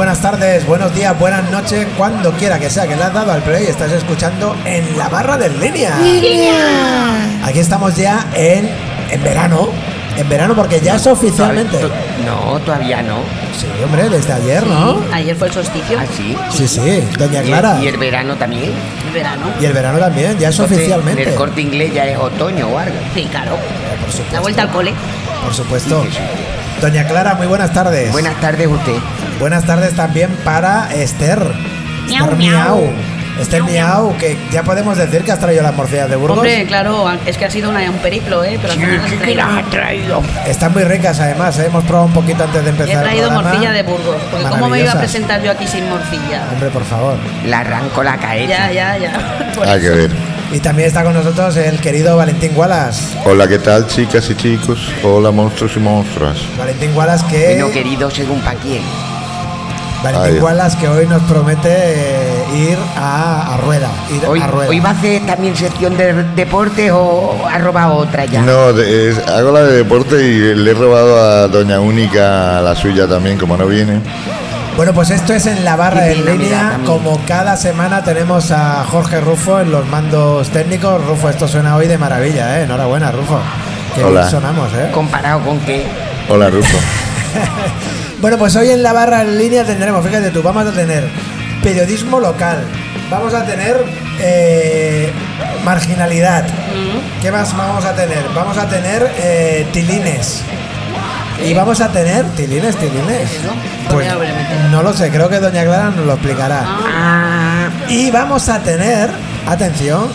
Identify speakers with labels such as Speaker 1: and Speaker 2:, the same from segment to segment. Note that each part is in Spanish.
Speaker 1: buenas tardes, buenos días, buenas noches, cuando quiera que sea que le has dado al play, estás escuchando en la barra de línea. Aquí estamos ya en, en verano, en verano porque ya es oficialmente.
Speaker 2: No, todavía no.
Speaker 1: Sí, hombre, desde ayer, ¿no?
Speaker 3: Ayer fue el solsticio.
Speaker 2: ¿Ah, sí?
Speaker 1: Sí, sí, doña
Speaker 2: ¿Y
Speaker 1: Clara.
Speaker 2: el, y el verano también?
Speaker 3: El verano.
Speaker 1: Y el verano también, ya es
Speaker 2: Entonces,
Speaker 1: oficialmente.
Speaker 2: En el corte inglés ya es otoño o algo.
Speaker 3: Sí, claro.
Speaker 1: Eh, por supuesto.
Speaker 3: La vuelta al cole.
Speaker 1: Por supuesto.
Speaker 2: Sí.
Speaker 1: Doña Clara, muy buenas tardes.
Speaker 2: Buenas tardes usted.
Speaker 1: Buenas tardes también para Esther.
Speaker 3: Miau,
Speaker 1: Esther
Speaker 3: miau.
Speaker 1: Miau. Esther Miau, que ya podemos decir que has traído las morcillas de Burgos.
Speaker 3: Hombre, claro, es que ha sido una- un periplo, ¿eh? Pero final las he traído.
Speaker 2: ha traído?
Speaker 1: Están muy ricas además, ¿eh? hemos probado un poquito antes de empezar.
Speaker 3: he traído morcilla de Burgos. Porque ¿cómo me iba a presentar yo aquí sin morcilla?
Speaker 1: Hombre, por favor.
Speaker 2: Le arranco la caeta.
Speaker 3: Ya, ya, ya. Por
Speaker 4: Hay que ver.
Speaker 1: Y también está con nosotros el querido Valentín Wallace.
Speaker 4: Hola, ¿qué tal, chicas y chicos? Hola, monstruos y monstruas.
Speaker 1: Valentín Wallace que
Speaker 2: Bueno, querido, según pa' quién.
Speaker 1: Valentín. Wallace que hoy nos promete eh, ir a, a rueda. Ir
Speaker 2: Hoy,
Speaker 1: a rueda.
Speaker 2: hoy va a hacer también sección de deportes o ha robado otra ya.
Speaker 4: No, de- es- hago la de deporte y le he robado a Doña Única la suya también, como no viene.
Speaker 1: Bueno, pues esto es en la barra
Speaker 2: Qué
Speaker 1: de línea.
Speaker 2: también.
Speaker 1: Como cada semana tenemos a Jorge Rufo en los mandos técnicos. Rufo, esto suena hoy de maravilla, ¿eh? Enhorabuena, Rufo. Qué
Speaker 4: Hola.
Speaker 1: bien sonamos, ¿eh?
Speaker 2: Comparado con que
Speaker 4: Hola, Rufo.
Speaker 1: Bueno, pues hoy en la barra en línea tendremos, fíjate tú, vamos a tener periodismo local, vamos a tener eh, marginalidad. ¿Qué más vamos a tener? Vamos a tener eh, tilines. Y vamos a tener tilines, tilines. Pues no lo sé, creo que Doña Clara nos lo explicará.
Speaker 2: Ah,
Speaker 1: Y vamos a tener, atención,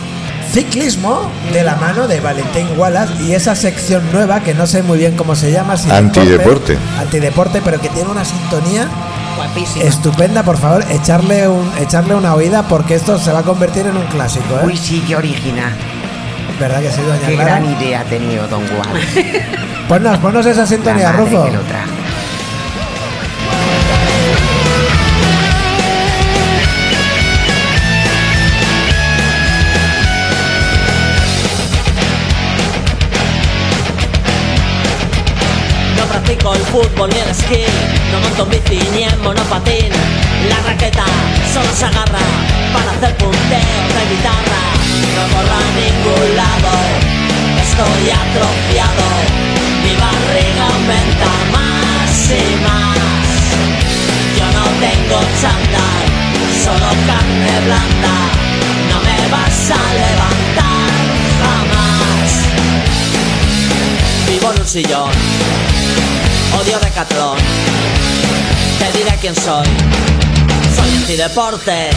Speaker 1: ciclismo de la mano de Valentín Wallace y esa sección nueva que no sé muy bien cómo se llama. si
Speaker 4: Antideporte.
Speaker 1: deporte, Antideporte, pero que tiene una sintonía
Speaker 3: Guapísima.
Speaker 1: estupenda. Por favor, echarle, un, echarle una oída porque esto se va a convertir en un clásico. ¿eh?
Speaker 2: uy, sí, qué original.
Speaker 1: ¿Verdad que sí, Doña
Speaker 2: Qué
Speaker 1: Clara?
Speaker 2: gran idea ha tenido Don Juan.
Speaker 1: Ponnos, ponnos esa sintonía,
Speaker 2: La madre
Speaker 1: Rufo.
Speaker 5: Fútbol ni el esquí, no monto en bici ni en monopatín. La raqueta solo se agarra para hacer punteos de guitarra. No corro a ningún lado, estoy atrofiado. Mi barriga aumenta más y más. Yo no tengo chándal, solo carne blanda. No me vas a levantar jamás. Vivo en un sillón Odio Decathlon Te diré quién soy Soy antideporte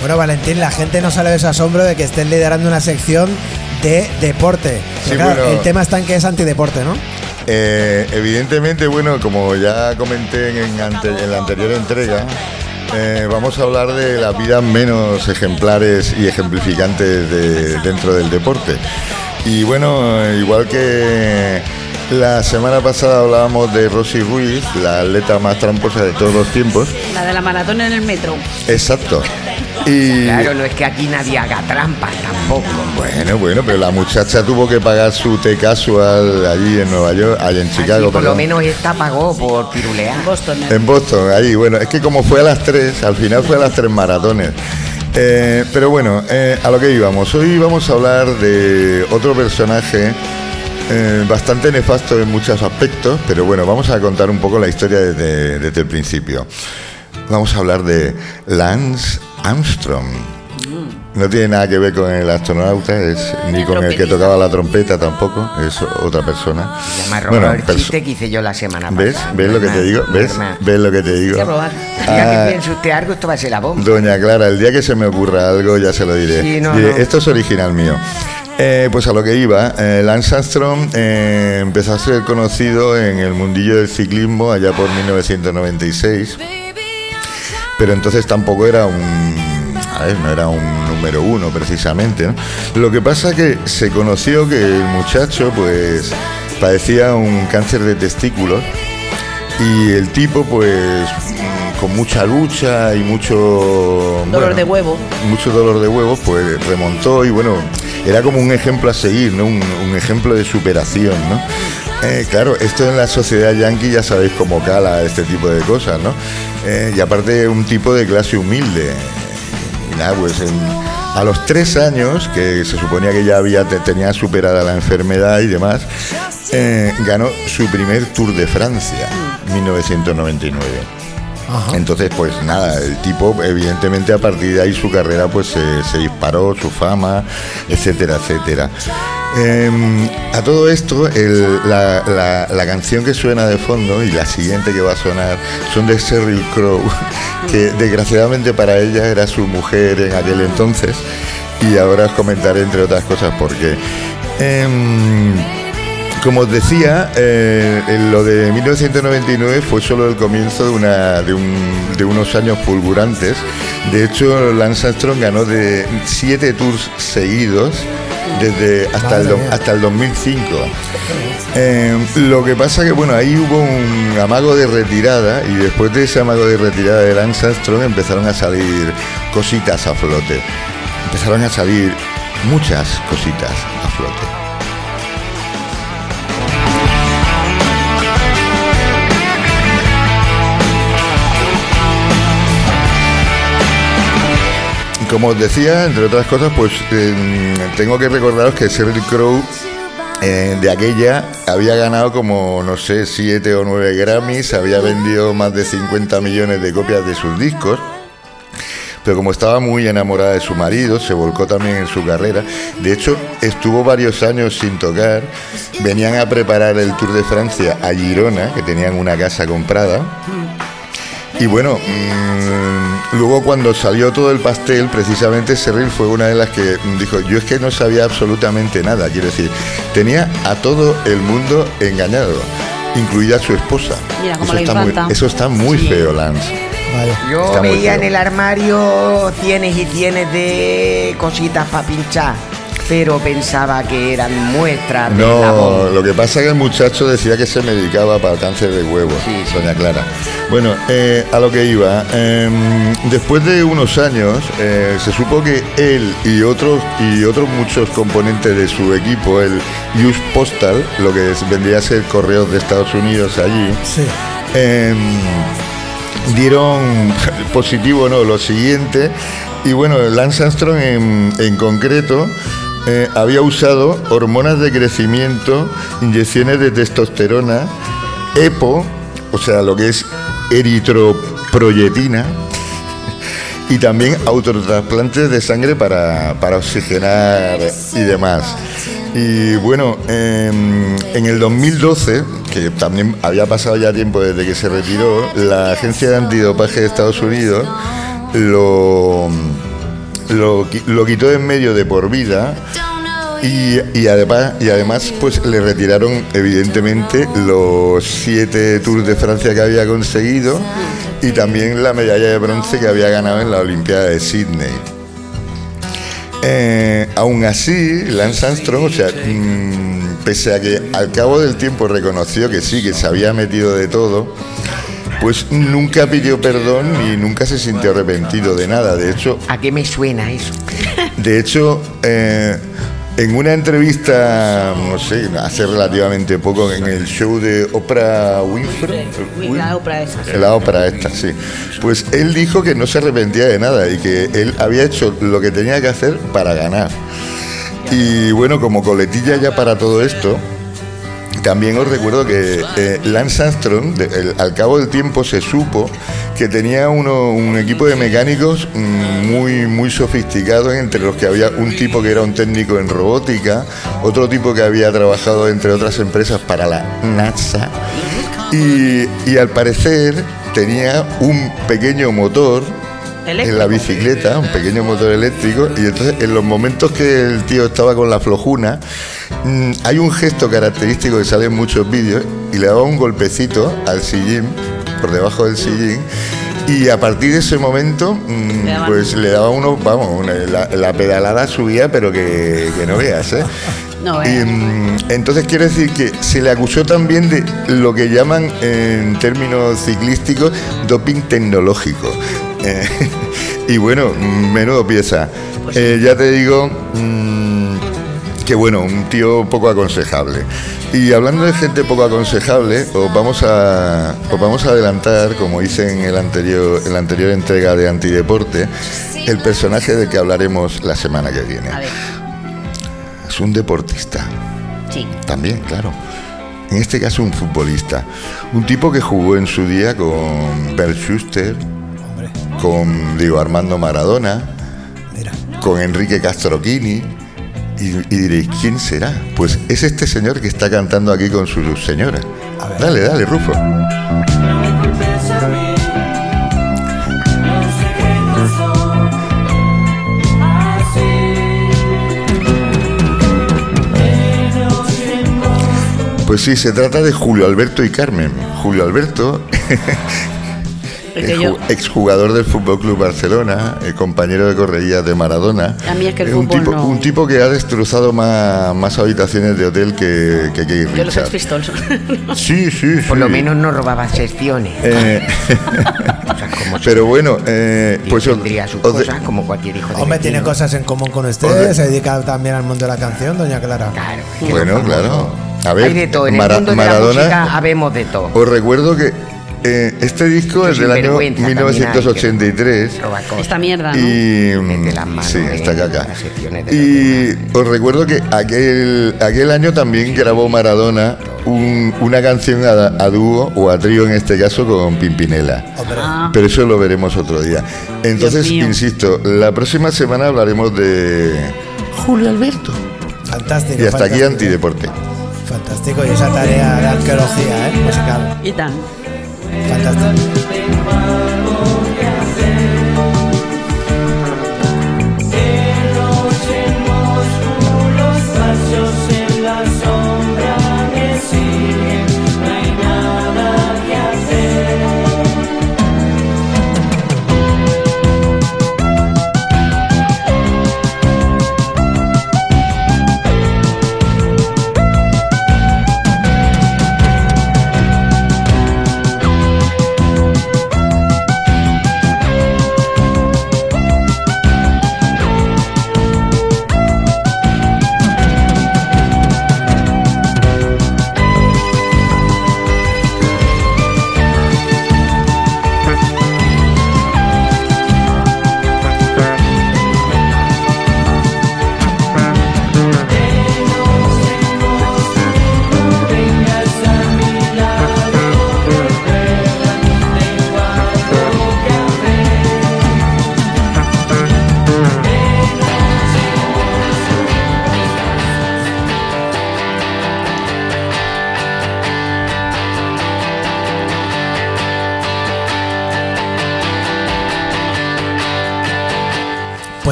Speaker 1: Bueno, Valentín, la gente no sale de ese asombro de que estés liderando una sección de deporte.
Speaker 4: Sí,
Speaker 1: Pero claro,
Speaker 4: bueno.
Speaker 1: el tema está en que es antideporte, ¿no?
Speaker 4: Eh, evidentemente, bueno, como ya comenté en, ante- en la anterior entrega, eh, vamos a hablar de las vidas menos ejemplares y ejemplificantes de- dentro del deporte. Y bueno, igual que la semana pasada hablábamos de Rosy Ruiz, la atleta más tramposa de todos los tiempos.
Speaker 3: La de la maratón en el metro.
Speaker 4: Exacto. Y
Speaker 2: Claro, no es que aquí nadie haga trampas tampoco.
Speaker 4: bueno, bueno, pero la muchacha tuvo que pagar su té casual allí en Nueva York, allí en Chicago,
Speaker 2: Aquí por lo menos esta pagó por pirulear.
Speaker 3: En Boston. ¿eh?
Speaker 4: En Boston, ahí, bueno, es que como fue a las tres, al final fue a las tres maratones. Eh, pero bueno, eh, a lo que íbamos. Hoy vamos a hablar de otro personaje eh, bastante nefasto en muchos aspectos, pero bueno, vamos a contar un poco la historia desde, desde el principio. Vamos a hablar de Lance Armstrong. No tiene nada que ver con el astronauta, es, ni con el que tocaba la trompeta tampoco, es otra persona.
Speaker 2: Ha robado el
Speaker 4: perso-
Speaker 2: chiste que hice yo la semana
Speaker 4: ¿Ves?
Speaker 2: pasada.
Speaker 4: ¿Ves lo que te digo? ¿Ves? ¿Ves lo que te digo?
Speaker 2: Ya
Speaker 4: Ah,
Speaker 2: que piense usted algo, esto va a ser la bomba.
Speaker 4: Doña Clara, el día que se me ocurra algo ya se lo diré.
Speaker 2: Sí, no,
Speaker 4: Diré,
Speaker 2: no.
Speaker 4: Esto es original mío. Eh, pues a lo que iba, eh, Lance Armstrong eh, empezó a ser conocido en el mundillo del ciclismo allá por 1996, pero entonces tampoco era un, no era un número uno precisamente. ¿no? Lo que pasa que se conoció que el muchacho pues padecía un cáncer de testículos y el tipo pues con mucha lucha y mucho
Speaker 3: Dolor
Speaker 4: bueno,
Speaker 3: de huevo.
Speaker 4: mucho dolor de huevos, pues remontó y bueno, era como un ejemplo a seguir, ¿no? Un, un ejemplo de superación, ¿no? Eh, claro, esto en la sociedad yankee ya sabéis cómo cala este tipo de cosas, ¿no? Eh, y aparte un tipo de clase humilde. Y nada, pues en- a los tres años, que se suponía que ya había, te- tenía superada la enfermedad y demás, eh, ganó su primer Tour de Francia, 1999. Entonces, pues nada, el tipo, evidentemente, a partir de ahí su carrera pues se, disparó, su fama, etcétera, etcétera. Em, a todo esto, la canción que suena de fondo y la siguiente que va a sonar son de Sheryl Crow, que desgraciadamente para ella era su mujer en aquel entonces, y ahora os comentaré, entre otras cosas, por qué. Em, como os decía, eh, lo de 1999 fue solo el comienzo de, una, de, un- de unos años fulgurantes. De hecho, Lance Armstrong ganó de siete tours seguidos desde hasta, el, do-
Speaker 1: Madre mía.
Speaker 4: hasta el 2005. Eh, lo que pasa que, bueno, ahí hubo un amago de retirada y después de ese amago de retirada de Lance Armstrong empezaron a salir cositas a flote. Empezaron a salir muchas cositas a flote. Como os decía, entre otras cosas, pues eh, tengo que recordaros que Sheryl Crow eh, de aquella había ganado como, no sé, 7 o 9 Grammys, había vendido más de 50 millones de copias de sus discos. Pero como estaba muy enamorada de su marido, se volcó también en su carrera. De hecho, estuvo varios años sin tocar. Venían a preparar el Tour de Francia a Girona, que tenían una casa comprada. Y bueno, mm, luego cuando salió todo el pastel, precisamente Serril fue una de las que dijo, yo es que no sabía absolutamente nada, quiero decir, tenía a todo el mundo engañado, incluida su esposa.
Speaker 3: Mira cómo
Speaker 4: eso, está muy, eso está muy
Speaker 3: Sí.
Speaker 4: feo, Lance.
Speaker 2: Yo
Speaker 4: Está
Speaker 2: veía en el armario cienes y cienes de cositas para pinchar, pero pensaba que eran muestras de
Speaker 4: No,
Speaker 2: labor.
Speaker 4: lo que pasa es que el muchacho decía que se medicaba para cáncer de huevo,
Speaker 2: Sí, sí.
Speaker 4: doña Clara. Bueno, eh, a lo que iba, em, después de unos años eh, se supo que él y otros y otros muchos componentes de su equipo, el US Postal, lo que vendría a ser correos de Estados Unidos allí,
Speaker 1: Sí.
Speaker 4: em, dieron positivo no lo siguiente y bueno Lance Armstrong en, en concreto eh, había usado hormonas de crecimiento inyecciones de testosterona EPO o sea lo que es eritroproyetina y también autotrasplantes de sangre para, para oxigenar y demás. Y bueno, em, en el 2012, que también había pasado ya tiempo desde que se retiró, la Agencia de Antidopaje de Estados Unidos lo, lo, qui- lo quitó de en medio de por vida y, y además, y además pues le retiraron evidentemente los siete Tours de Francia que había conseguido y también la medalla de bronce que había ganado en la Olimpiada de Sydney. Eh, aún así, Lance Armstrong, o sea, mm, pese a que al cabo del tiempo reconoció que sí, que se había metido de todo, pues nunca pidió perdón y nunca se sintió arrepentido de nada. De hecho,
Speaker 2: ¿A qué me suena eso?
Speaker 4: de hecho, eh, en una entrevista, no sé, hace relativamente poco, en el show de Oprah Winfrey,
Speaker 3: la Oprah sí.
Speaker 4: la ópera esta, sí. Pues él dijo que no se arrepentía de nada y que él había hecho lo que tenía que hacer para ganar. Y bueno, como coletilla ya para todo esto, también os recuerdo que eh, Lance Armstrong, al cabo del tiempo se supo que tenía uno- un equipo de mecánicos mm, muy, muy sofisticado, entre los que había un tipo que era un técnico en robótica, otro tipo que había trabajado entre otras empresas para la NASA, y, y al parecer tenía un pequeño motor en la bicicleta, un pequeño motor eléctrico, y entonces en los momentos que el tío estaba con la flojuna, mm, hay un gesto característico que sale en muchos vídeos, y le daba un golpecito al sillín, por debajo del sillín, y a partir de ese momento, mm, pues le daba uno, vamos, una- la, la pedalada subía, pero que, que no veas, ¿eh?
Speaker 3: No
Speaker 4: Y,
Speaker 3: veas.
Speaker 4: mm, entonces quiere decir que se le acusó también de lo que llaman en términos ciclísticos doping tecnológico. Eh, y bueno, menudo pieza. Eh, ya te digo mm, que bueno, un tío poco aconsejable. Y hablando de gente poco aconsejable, os vamos a, os vamos a adelantar, como hice en, el anterior, en la anterior entrega de Antideporte, el personaje del que hablaremos la semana que viene. Es un deportista,
Speaker 3: sí.
Speaker 4: también, claro. En este caso un futbolista. Un tipo que jugó en su día con Bert Schuster, con Diego Armando Maradona,
Speaker 1: mira.
Speaker 4: con Enrique Castroquini. Y, y diréis, ¿quién será? Pues es este señor que está cantando aquí con su señora.
Speaker 1: A ver.
Speaker 4: Dale, dale, Rufo. Pues sí, se trata de Julio Alberto y Carmen. Julio Alberto,
Speaker 3: yo,
Speaker 4: exjugador del Fútbol Club Barcelona, eh, compañero de correrías de Maradona.
Speaker 3: A mí es que el
Speaker 4: Eh, un,
Speaker 3: fútbol
Speaker 4: tipo,
Speaker 3: no-
Speaker 4: un tipo que ha destrozado más, más habitaciones de hotel que, que Keith
Speaker 3: yo los
Speaker 4: Richards.
Speaker 3: Sex Pistols.
Speaker 4: Sí, sí, sí.
Speaker 2: Por lo menos no robaba secciones.
Speaker 4: Eh,
Speaker 2: O sea, como
Speaker 4: pero bueno, eh,
Speaker 2: pues tendría sus
Speaker 4: os de-
Speaker 2: cosas como cualquier hijo de
Speaker 1: Hombre, tiene cosas en común con usted,
Speaker 4: Hombre.
Speaker 1: se dedica también al mundo de la canción, doña Clara.
Speaker 2: Claro.
Speaker 4: Bueno,
Speaker 2: los
Speaker 4: claro. A ver,
Speaker 2: Hay de todo. En
Speaker 4: Mara-
Speaker 2: el mundo de
Speaker 4: Maradona-
Speaker 2: la música habemos de todo.
Speaker 4: os recuerdo que eh, este disco es del año
Speaker 2: sinvergüenza también hay,
Speaker 4: 1983.
Speaker 2: Roba cosas.
Speaker 3: Esta mierda, ¿no?
Speaker 4: Y
Speaker 2: las manos
Speaker 4: sí,
Speaker 2: en
Speaker 4: está caca. Y os recuerdo que aquel, aquel año también grabó Maradona un- una canción a, a dúo o a trío en este caso con Pimpinela.
Speaker 3: Ah,
Speaker 4: Pero eso lo veremos otro día. Entonces, insisto, la próxima semana hablaremos de Julio Alberto.
Speaker 1: fantástico.
Speaker 4: Y hasta aquí antideporte.
Speaker 1: Fantástico, y esa tarea de arqueología, ¿eh? Musical.
Speaker 3: y tan.
Speaker 1: Fantástico.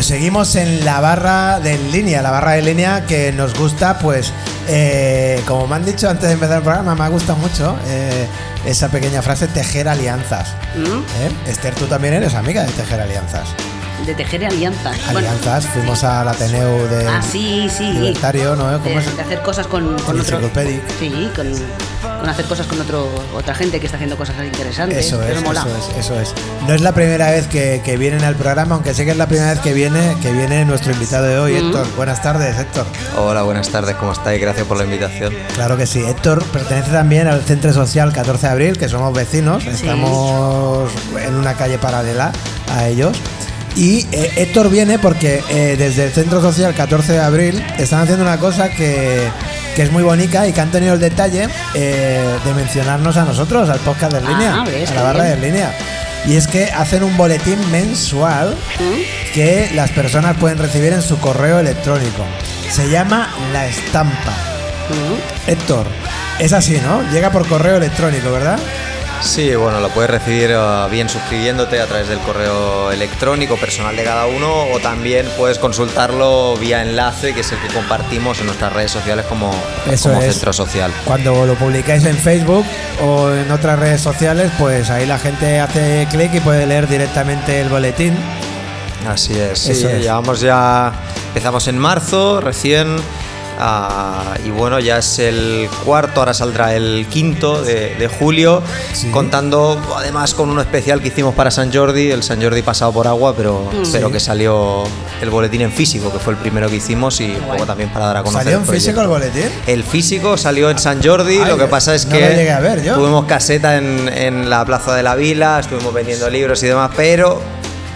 Speaker 1: Seguimos en la barra de línea, la barra de línea que nos gusta, pues eh, como me han dicho antes de empezar el programa, me ha gustado mucho eh, esa pequeña frase, tejer alianzas.
Speaker 3: ¿Mm?
Speaker 1: ¿Eh? Esther, tú también eres amiga de tejer alianzas.
Speaker 3: De tejer alianzas. Bueno,
Speaker 1: Alianzas, fuimos al Ateneo de
Speaker 3: Ah, sí, sí.
Speaker 1: Libertario, ¿no?
Speaker 3: De,
Speaker 1: ¿Cómo es?
Speaker 3: de hacer cosas con, con otro.
Speaker 1: Enciclopedic.
Speaker 3: Sí, con, con hacer cosas con otro, otra gente que está haciendo cosas interesantes.
Speaker 1: Eso es,
Speaker 3: mola.
Speaker 1: eso es, eso es. No es la primera vez que, que vienen al programa, aunque sé que es la primera vez que viene, que viene nuestro invitado de hoy, Héctor. Buenas tardes, Héctor.
Speaker 6: Hola, buenas tardes, ¿cómo estáis? Gracias por la invitación.
Speaker 1: Claro que sí. Héctor pertenece también al Centro Social 14 de Abril, que somos vecinos. Estamos en una calle paralela a ellos. Y eh, Héctor viene porque eh, desde el Centro Social 14 de Abril están haciendo una cosa que, que es muy bonita y que han tenido el detalle eh, de mencionarnos a nosotros, al podcast de
Speaker 3: Ah,
Speaker 1: línea,
Speaker 3: ves,
Speaker 1: a la barra de
Speaker 3: bien.
Speaker 1: Línea. Y es que hacen un boletín mensual que las personas pueden recibir en su correo electrónico. Se llama La Estampa. Héctor, es así, ¿no? Llega por correo electrónico, ¿verdad?
Speaker 6: Sí, bueno, lo puedes recibir eh, bien suscribiéndote a través del correo electrónico personal de cada uno o también puedes consultarlo vía enlace, que es el que compartimos en nuestras redes sociales como,
Speaker 1: Eso
Speaker 6: como
Speaker 1: es.
Speaker 6: centro social.
Speaker 1: Cuando lo publicáis en Facebook o en otras redes sociales, pues ahí la gente hace clic y puede leer directamente el boletín.
Speaker 6: Así es, sí,
Speaker 1: Eso es.
Speaker 6: llevamos ya, empezamos en marzo recién Ah, y bueno, ya es el cuarto, ahora saldrá el quinto de, de julio,
Speaker 1: Sí.
Speaker 6: contando además con uno especial que hicimos para San Jordi, el San Jordi pasado por agua, pero, pero que salió el boletín en físico, que fue el primero que hicimos y un poco también para dar a conocer.
Speaker 1: ¿Salió en
Speaker 6: el
Speaker 1: físico el boletín?
Speaker 6: El físico salió en San Jordi,
Speaker 1: Ay,
Speaker 6: lo que pasa es
Speaker 1: no
Speaker 6: que
Speaker 1: a ver
Speaker 6: tuvimos caseta en, en la Plaza de la Vila, estuvimos vendiendo libros y demás, pero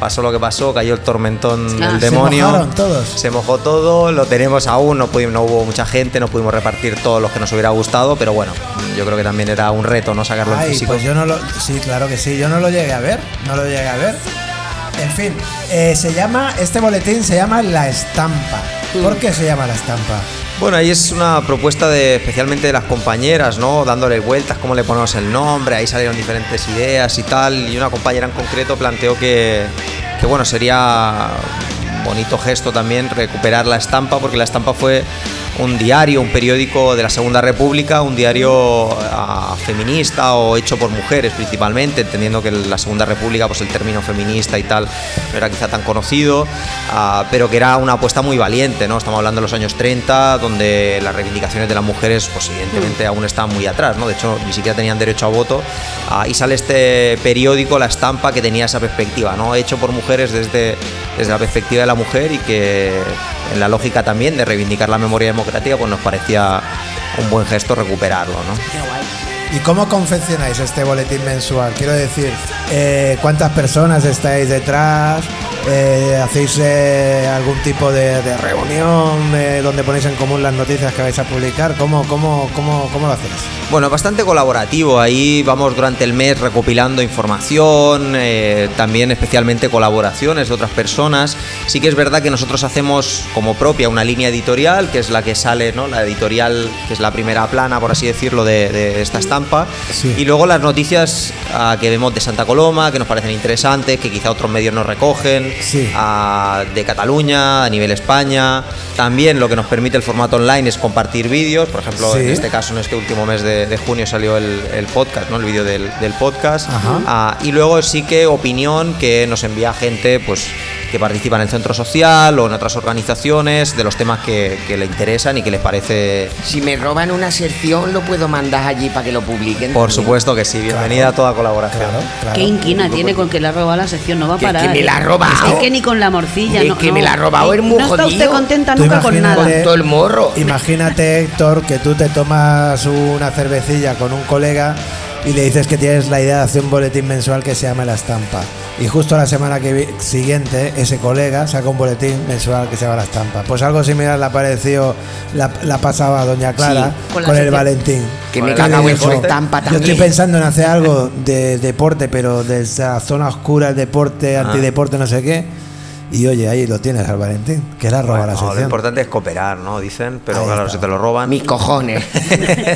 Speaker 6: pasó lo que pasó, cayó el tormentón
Speaker 3: Ah.
Speaker 6: del
Speaker 1: Se
Speaker 6: demonio.
Speaker 1: mojaron todos.
Speaker 6: Se mojó todo, lo tenemos aún, no, pudimos, no hubo mucha gente, no pudimos repartir todos los que nos hubiera gustado, pero bueno, yo creo que también era un reto no sacarlo en físico.
Speaker 1: pues yo no lo. Sí, claro que sí, yo no lo llegué a ver. No lo llegué a ver. En fin, eh, se llama. Este boletín se llama La Estampa. ¿Por qué se llama La Estampa?
Speaker 6: Bueno, ahí es una propuesta de especialmente de las compañeras, ¿no? Dándole vueltas, cómo le ponemos el nombre, ahí salieron diferentes ideas y tal, y una compañera en concreto planteó que, que bueno, sería bonito gesto también recuperar la estampa, porque la estampa fue un diario, un periódico de la Segunda República, un diario ah, feminista o hecho por mujeres principalmente, entendiendo que la Segunda República pues el término feminista y tal no era quizá tan conocido, ah, pero que era una apuesta muy valiente, ¿no? Estamos hablando de los años 30, donde las reivindicaciones de las mujeres pues evidentemente aún estaban muy atrás, ¿no? De hecho, ni siquiera tenían derecho a voto. Ah, y sale este periódico, La Estampa, que tenía esa perspectiva, ¿no? Hecho por mujeres desde, desde la perspectiva de la mujer y que en la lógica también de reivindicar la memoria democrática, pues nos parecía un buen gesto recuperarlo, ¿no?
Speaker 1: ¿Y cómo confeccionáis este boletín mensual? Quiero decir, eh, ¿cuántas personas estáis detrás? Eh, ¿Hacéis eh, algún tipo de, de reunión eh, donde ponéis en común las noticias que vais a publicar? ¿Cómo, cómo, cómo, cómo lo hacéis?
Speaker 6: Bueno, bastante colaborativo. Ahí vamos durante el mes recopilando información, eh, también especialmente colaboraciones de otras personas. Sí que es verdad que nosotros hacemos como propia una línea editorial, que es la que sale, ¿no? La editorial, que es la primera plana, por así decirlo, de, de esta estampa.
Speaker 1: Sí.
Speaker 6: Y luego las noticias ah, que vemos de Santa Coloma, que nos parecen interesantes, que quizá otros medios no recogen,
Speaker 1: Sí.
Speaker 6: ah, de Cataluña, a nivel España. También lo que nos permite el formato online es compartir vídeos. Por ejemplo,
Speaker 1: Sí.
Speaker 6: en este caso, en este último mes de, de junio salió el, el podcast, ¿no? El vídeo del, del podcast. Ah, y luego sí que opinión que nos envía gente, pues que participa en el centro social o en otras organizaciones de los temas que, que le interesan y que les parece.
Speaker 2: Si me roban una sección, lo puedo mandar allí para que lo publiquen.
Speaker 6: Por
Speaker 2: también.
Speaker 6: supuesto que sí, bienvenida a toda colaboración.
Speaker 1: Claro, claro.
Speaker 3: Qué inquina tiene con que le ha robado la sección, no va a
Speaker 2: Que- que
Speaker 3: parar.
Speaker 2: me la ha
Speaker 3: ¿eh?
Speaker 2: robado.
Speaker 3: Es que ni con la morcilla.
Speaker 2: Es
Speaker 3: no,
Speaker 2: que
Speaker 3: no.
Speaker 2: me la ha robado, es muy
Speaker 3: No está usted contenta nunca con nada.
Speaker 2: Con todo el morro.
Speaker 1: Imagínate, Héctor, que tú te tomas una cervecilla con un colega y le dices que tienes la idea de hacer un boletín mensual que se llama La Estampa. Y justo la semana que vi- siguiente, ese colega saca un boletín mensual que se llama La Estampa. Pues algo similar le ha parecido, la, la pasaba a Doña Clara
Speaker 3: Sí,
Speaker 1: con,
Speaker 3: con
Speaker 1: el. Valentín.
Speaker 2: Que me
Speaker 6: Con
Speaker 1: dijo,
Speaker 2: su estampa
Speaker 1: Yo estoy
Speaker 2: también.
Speaker 1: pensando en hacer algo de deporte, pero de esa zona oscura, el deporte,
Speaker 6: Ah.
Speaker 1: antideporte, no sé qué. Y oye, ahí lo tienes al Valentín, que la roba la
Speaker 6: Bueno, lo
Speaker 1: sección.
Speaker 6: importante es cooperar, ¿no? Dicen, pero
Speaker 1: Ahí
Speaker 6: claro,
Speaker 1: está.
Speaker 6: si te lo roban.
Speaker 2: Mis cojones.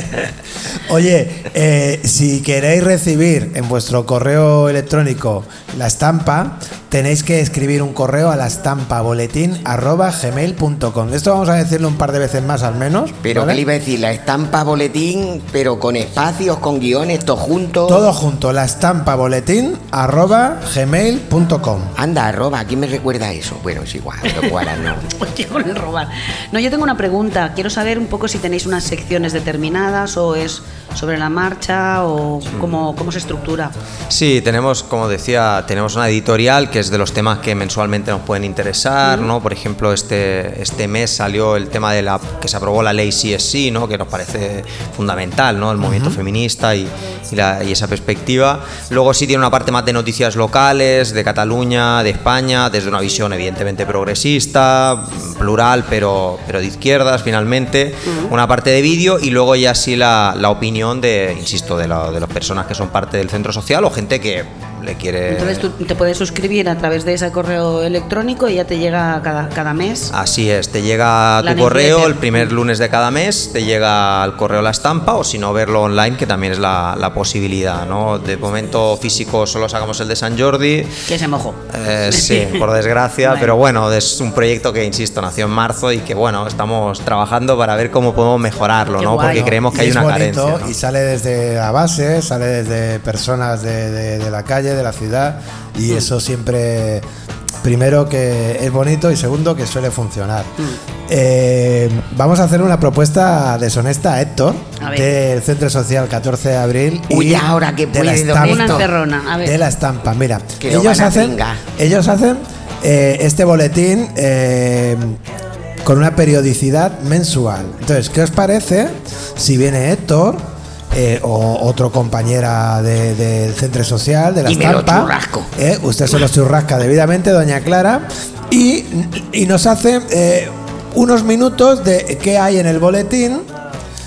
Speaker 1: Oye, eh, si queréis recibir en vuestro correo electrónico la estampa, tenéis que escribir un correo a la estampa boletín arroba gmail.com. Esto vamos a decirlo un par de veces más al menos.
Speaker 2: Pero
Speaker 1: ¿vale?
Speaker 2: que le iba a decir, la estampa boletín, pero con espacios, con guiones, todo junto.
Speaker 1: Todo junto, la estampa boletín arroba gmail.com.
Speaker 2: Anda, arroba, ¿quién me recuerda eso? Bueno, es igual, lo cual no.
Speaker 3: Robar. No, yo tengo una pregunta. Quiero saber un poco si tenéis unas secciones determinadas o es sobre la marcha o cómo, cómo se estructura.
Speaker 6: Sí, tenemos, como decía, tenemos una editorial que es de los temas que mensualmente nos pueden interesar, ¿no? Por ejemplo, este, este mes salió el tema de la que se aprobó la ley CSC, ¿no? Que nos parece fundamental, ¿no? El movimiento feminista y, y la- y esa perspectiva. Luego sí tiene una parte más de noticias locales, de Cataluña, de España, desde una visión evidentemente progresista, plural, pero, pero de izquierdas finalmente. Una parte de vídeo y luego ya sí la, la opinión de, insisto, de, la- de las personas que son parte del centro social o gente que le quiere...
Speaker 3: Entonces tú te puedes suscribir a través de ese correo electrónico y ya te llega cada, cada mes.
Speaker 6: Así es, te llega tu correo
Speaker 3: newsletter.
Speaker 6: el primer lunes de cada mes, te llega al correo la estampa o si no verlo online, que también es la, la posibilidad, ¿no? De momento físico solo sacamos el de San Jordi,
Speaker 3: Que se mojó.
Speaker 6: Eh, sí, por desgracia,
Speaker 3: Bueno.
Speaker 6: pero bueno, es un proyecto que, insisto, nació en marzo y que, bueno, estamos trabajando para ver cómo podemos mejorarlo,
Speaker 3: Qué
Speaker 6: ¿no?
Speaker 3: guay.
Speaker 6: Porque creemos que
Speaker 1: Y
Speaker 6: hay
Speaker 1: es
Speaker 6: una
Speaker 1: bonito,
Speaker 6: carencia. ¿no?
Speaker 1: Y sale desde la base, sale desde personas de, de- de la calle, de la ciudad, y
Speaker 6: Mm.
Speaker 1: eso siempre Primero que es bonito y segundo que suele funcionar. Eh, vamos a hacer una propuesta deshonesta a Héctor
Speaker 3: A
Speaker 1: del Centro Social 14 de Abril.
Speaker 2: Uy,
Speaker 1: y
Speaker 2: ahora que
Speaker 1: de la estampa-
Speaker 3: Una encerrona. A ver.
Speaker 1: de la estampa. Mira, ellos hacen, ellos hacen eh, este boletín eh, con una periodicidad mensual. Entonces, ¿qué os parece si viene Héctor eh, o otro compañera de- del centro social, de la
Speaker 2: Y
Speaker 1: estampa?
Speaker 2: churrasco.
Speaker 1: eh, usted se lo churrasca debidamente, doña Clara, y, y nos hace eh, unos minutos de qué hay en el boletín.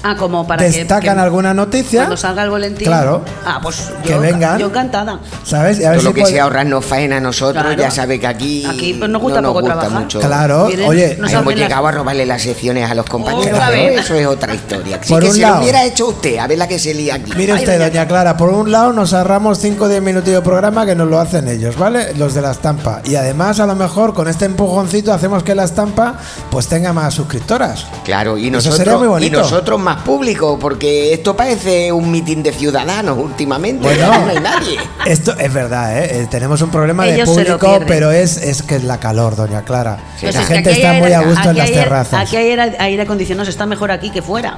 Speaker 3: Ah, como para que-
Speaker 1: Destacan
Speaker 3: que,
Speaker 1: alguna noticia.
Speaker 3: Cuando salga el boletín.
Speaker 1: Claro.
Speaker 3: Ah, pues
Speaker 1: Que
Speaker 3: yo,
Speaker 1: vengan.
Speaker 3: yo encantada.
Speaker 1: ¿Sabes? Y a ver
Speaker 2: Todo lo
Speaker 1: si
Speaker 2: que
Speaker 1: puede-
Speaker 2: sea ahorrarnos faena a nosotros,
Speaker 3: Claro.
Speaker 2: ya sabe que aquí,
Speaker 3: Aquí, pues, nos gusta
Speaker 2: no nos
Speaker 3: poco
Speaker 2: gusta
Speaker 3: trabajar.
Speaker 2: mucho.
Speaker 1: Claro, oye,
Speaker 3: nos
Speaker 2: Hemos
Speaker 3: las-
Speaker 2: llegado a robarle las secciones a los compañeros. Pero
Speaker 3: vez.
Speaker 2: Eso es otra historia. Así
Speaker 1: Por
Speaker 2: que
Speaker 1: un
Speaker 2: si
Speaker 1: lado.
Speaker 2: lo hubiera hecho usted, a ver la que se lía aquí.
Speaker 1: Mire
Speaker 3: Ay,
Speaker 1: usted,
Speaker 3: doña
Speaker 1: doña Clara, por un lado nos ahorramos 5 o 10 minutos de programa que nos lo hacen ellos, ¿vale? Los de la estampa. Y además, a lo mejor, con este empujoncito hacemos que la estampa pues tenga más suscriptoras.
Speaker 2: Claro, y
Speaker 1: Eso
Speaker 2: nosotros,
Speaker 1: sería muy
Speaker 2: y nosotros más público, porque esto parece un mitin de ciudadanos últimamente.
Speaker 1: Bueno.
Speaker 2: No hay nadie.
Speaker 1: Esto es verdad, ¿eh? Eh, Tenemos un problema de
Speaker 3: Ellos
Speaker 1: público, pero es, es que es la calor, doña Clara. La gente está muy a gusto en las terrazas.
Speaker 3: Aquí hay aire, acondicionado, se está mejor aquí que fuera.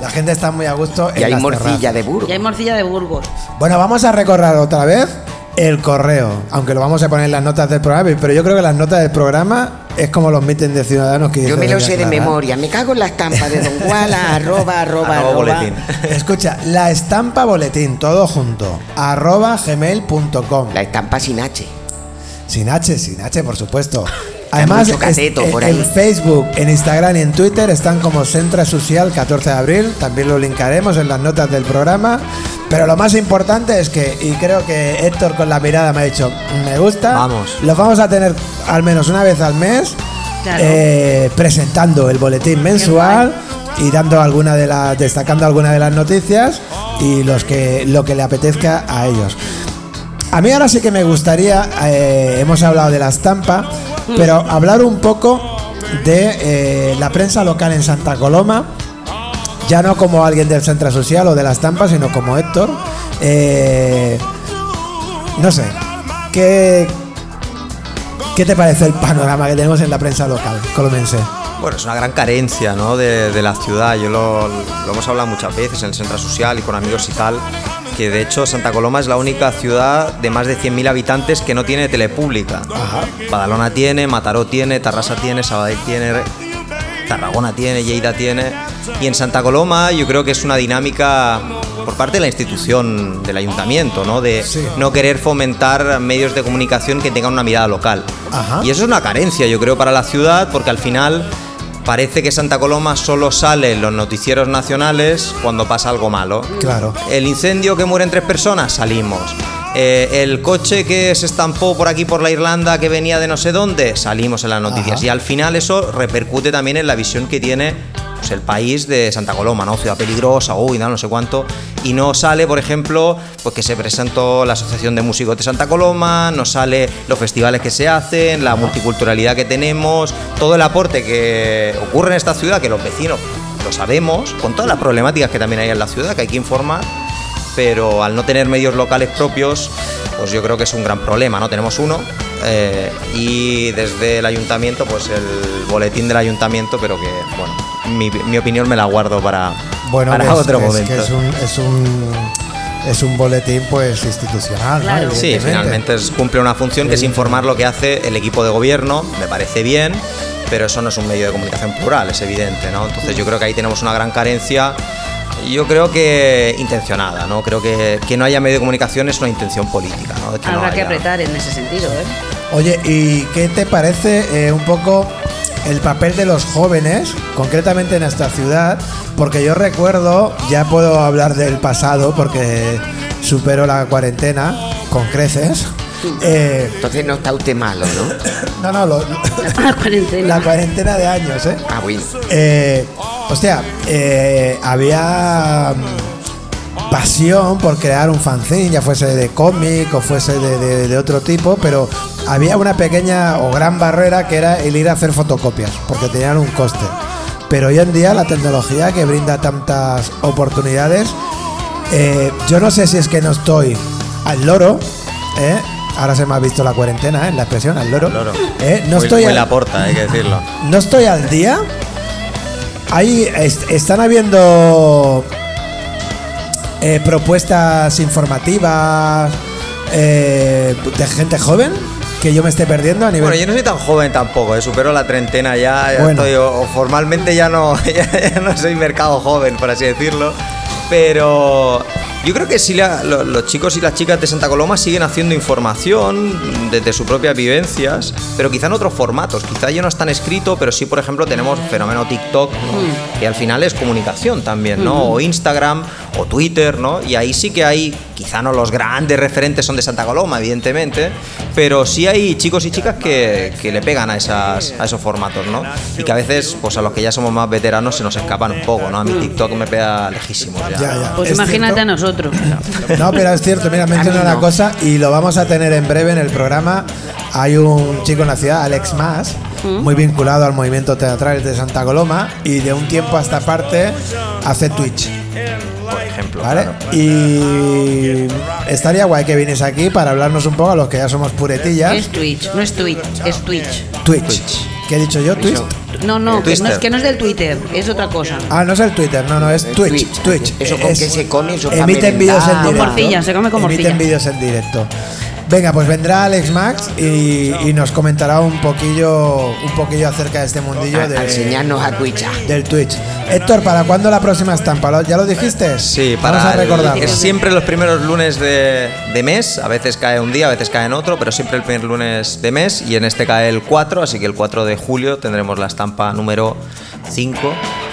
Speaker 1: La gente está muy a gusto en
Speaker 2: Y hay
Speaker 1: las
Speaker 2: morcilla
Speaker 1: terrazas.
Speaker 2: de burro.
Speaker 3: Y hay morcilla de Burgos.
Speaker 1: Bueno, vamos a recorrer otra vez el correo, aunque lo vamos a poner en las notas del programa, pero yo creo que las notas del programa es como los mítines de ciudadanos que
Speaker 2: Yo me lo sé de memoria. Me cago en la estampa de Don Guala, arroba, arroba,
Speaker 6: Arroba
Speaker 2: arroba.
Speaker 6: boletín.
Speaker 1: Escucha, la estampa boletín, todo junto, arroba gmail.com.
Speaker 2: La estampa sin H.
Speaker 1: Sin H, sin H, por supuesto. Además,
Speaker 2: mucho cateto
Speaker 1: es-
Speaker 2: por
Speaker 1: en
Speaker 2: ahí.
Speaker 1: Facebook, en Instagram y en Twitter están como Centra Social 14 de abril. También lo linkaremos en las notas del programa. Pero lo más importante es que, y creo que Héctor con la mirada me ha dicho, me gusta.
Speaker 6: Vamos.
Speaker 1: Los vamos a tener al menos una vez al mes
Speaker 3: Claro.
Speaker 1: eh, presentando el boletín mensual y dando alguna de las, destacando alguna de las noticias y los que lo que le apetezca a ellos. A mí ahora sí que me gustaría, eh, hemos hablado de la estampa, pero hablar un poco de eh, la prensa local en Santa Coloma, ya no como alguien del Centro Social o de la estampa, sino como Héctor. Eh, no sé, ¿qué, ¿qué te parece el panorama que tenemos en la prensa local colomense?
Speaker 6: Bueno, es una gran carencia ¿no? de, la ciudad. Yo lo hemos hablado muchas veces en el centro social y con amigos y tal, que de hecho Santa Coloma es la única ciudad de más de 100.000 habitantes que no tiene telepública. Badalona tiene, Mataró tiene, Tarrasa tiene, Sabadell tiene, Tarragona tiene, Lleida tiene. Y en Santa Coloma yo creo que es una dinámica por parte de la institución, del ayuntamiento, ¿no? De
Speaker 1: Sí.
Speaker 6: no querer fomentar medios de comunicación que tengan una mirada local.
Speaker 1: Ajá.
Speaker 6: Y eso es una carencia, yo creo, para la ciudad, porque al final parece que Santa Coloma solo sale en los noticieros nacionales cuando pasa algo malo.
Speaker 1: Claro.
Speaker 6: El incendio que mueren tres personas, salimos. Eh, el coche que se estampó por aquí por la Irlanda que venía de no sé dónde, salimos en las noticias.
Speaker 1: Ajá.
Speaker 6: Y al final eso repercute también en la visión que tiene pues, el país de Santa Coloma, ¿no? Ciudad peligrosa, uy, no, no sé cuánto. Y no sale, por ejemplo, pues que se presentó la Asociación de Músicos de Santa Coloma, no sale los festivales que se hacen, la multiculturalidad que tenemos, todo el aporte que ocurre en esta ciudad, que los vecinos lo sabemos, con todas las problemáticas que también hay en la ciudad, que hay que informar pero al no tener medios locales propios, pues yo creo que es un gran problema, ¿no? Tenemos uno eh, y desde el ayuntamiento, pues el boletín del ayuntamiento, pero que, bueno, mi, mi opinión me la guardo para,
Speaker 1: Bueno,
Speaker 6: para
Speaker 1: que es-
Speaker 6: otro
Speaker 1: es,
Speaker 6: momento.
Speaker 1: que es un, es un es un boletín pues institucional, ¿no?
Speaker 6: Sí, finalmente es- cumple una función que es informar lo que hace el equipo de gobierno, me parece bien, pero eso no es un medio de comunicación plural, es evidente, ¿no? Entonces yo creo que ahí tenemos una gran carencia, yo creo que intencionada, ¿no? Creo que que no haya medio de comunicación es una intención política,
Speaker 3: Habrá que apretar en ese sentido, ¿eh?
Speaker 1: Oye, ¿y qué te parece eh, un poco el papel de los jóvenes, concretamente en esta ciudad? Porque yo recuerdo, ya puedo hablar del pasado porque supero la cuarentena con creces. Eh,
Speaker 2: Entonces no está usted malo, ¿no?
Speaker 1: no, no, lo-
Speaker 3: La cuarentena.
Speaker 1: la cuarentena de años, ¿eh?
Speaker 2: Ah, bueno.
Speaker 1: Eh, hostia, eh, había mm, pasión por crear un fanzine, ya fuese de cómic o fuese de, de- de otro tipo, pero había una pequeña o gran barrera que era el ir a hacer fotocopias, porque tenían un coste. Pero hoy en día la tecnología que brinda tantas oportunidades, eh, yo no sé si es que no estoy al loro, ¿eh? Ahora se me ha visto la cuarentena, ¿eh? La expresión, al loro.
Speaker 6: Loro.
Speaker 1: ¿Eh? No, estoy al,
Speaker 6: la porta, hay que decirlo.
Speaker 1: no estoy al día. Ahí est- están habiendo eh, propuestas informativas eh, de gente joven que yo me esté perdiendo a nivel.
Speaker 6: Bueno, yo no soy tan joven tampoco, eh, supero la treintena ya, ya
Speaker 1: Bueno.
Speaker 6: estoy, formalmente ya no, ya, ya no soy mercado joven, por así decirlo. Pero yo creo que sí la- lo- los chicos y las chicas de Santa Coloma siguen haciendo información desde sus propias vivencias, pero quizá en otros formatos. Quizá ya no es tan escrito, pero sí, por ejemplo, tenemos fenómeno TikTok, ¿no? que al final es comunicación también, ¿no? O Instagram, o Twitter, ¿no? Y ahí sí que hay, quizá no los grandes referentes son de Santa Coloma, evidentemente, pero sí hay chicos y chicas que, que le pegan a, esas, a esos formatos, ¿no? Y que a veces, pues a los que ya somos más veteranos se nos escapan un poco, ¿no? A mi TikTok me pega lejísimo ya.
Speaker 1: Ya, ya.
Speaker 3: Pues
Speaker 1: Es
Speaker 3: imagínate
Speaker 1: cierto.
Speaker 3: a nosotros.
Speaker 1: No, pero es cierto, mira, menciona una
Speaker 2: no.
Speaker 1: cosa y lo vamos a tener en breve en el programa. Hay un chico en la ciudad, Alex Mas, muy vinculado al movimiento teatral de Santa Coloma y de un tiempo a esta parte hace Twitch,
Speaker 6: ejemplo.
Speaker 1: ¿vale?
Speaker 6: claro.
Speaker 1: Y estaría guay que vienes aquí para hablarnos un poco a los que ya somos puretillas.
Speaker 3: Es Twitch, no es Twitch, es Twitch.
Speaker 1: Twitch. ¿Qué he dicho yo? Twitch.
Speaker 3: No, no, que no, es, que no es del Twitter, es otra cosa.
Speaker 1: Ah, no es el Twitter, no, no, es Twitch.
Speaker 2: Twitch.
Speaker 1: Twitch.
Speaker 2: Eso con
Speaker 1: Es-
Speaker 2: qué se come, eso
Speaker 1: Emiten vídeos en directo.
Speaker 3: Con morcilla, se come con morcilla.
Speaker 1: Emiten vídeos en directo. Venga, pues vendrá Alex Max y, y nos comentará un poquillo, un poquillo acerca de este mundillo
Speaker 2: A,
Speaker 1: de,
Speaker 2: a enseñarnos a twitchar.
Speaker 1: del Twitch. Héctor, ¿para cuándo la próxima estampa? ¿Lo- ¿Ya lo dijiste?
Speaker 6: Sí, para
Speaker 1: Vamos a recordar.
Speaker 6: es siempre los primeros lunes de, de mes, a veces cae un día, a veces cae en otro, pero siempre el primer lunes de mes y en este cae el 4, así que el 4 de julio tendremos la estampa número 5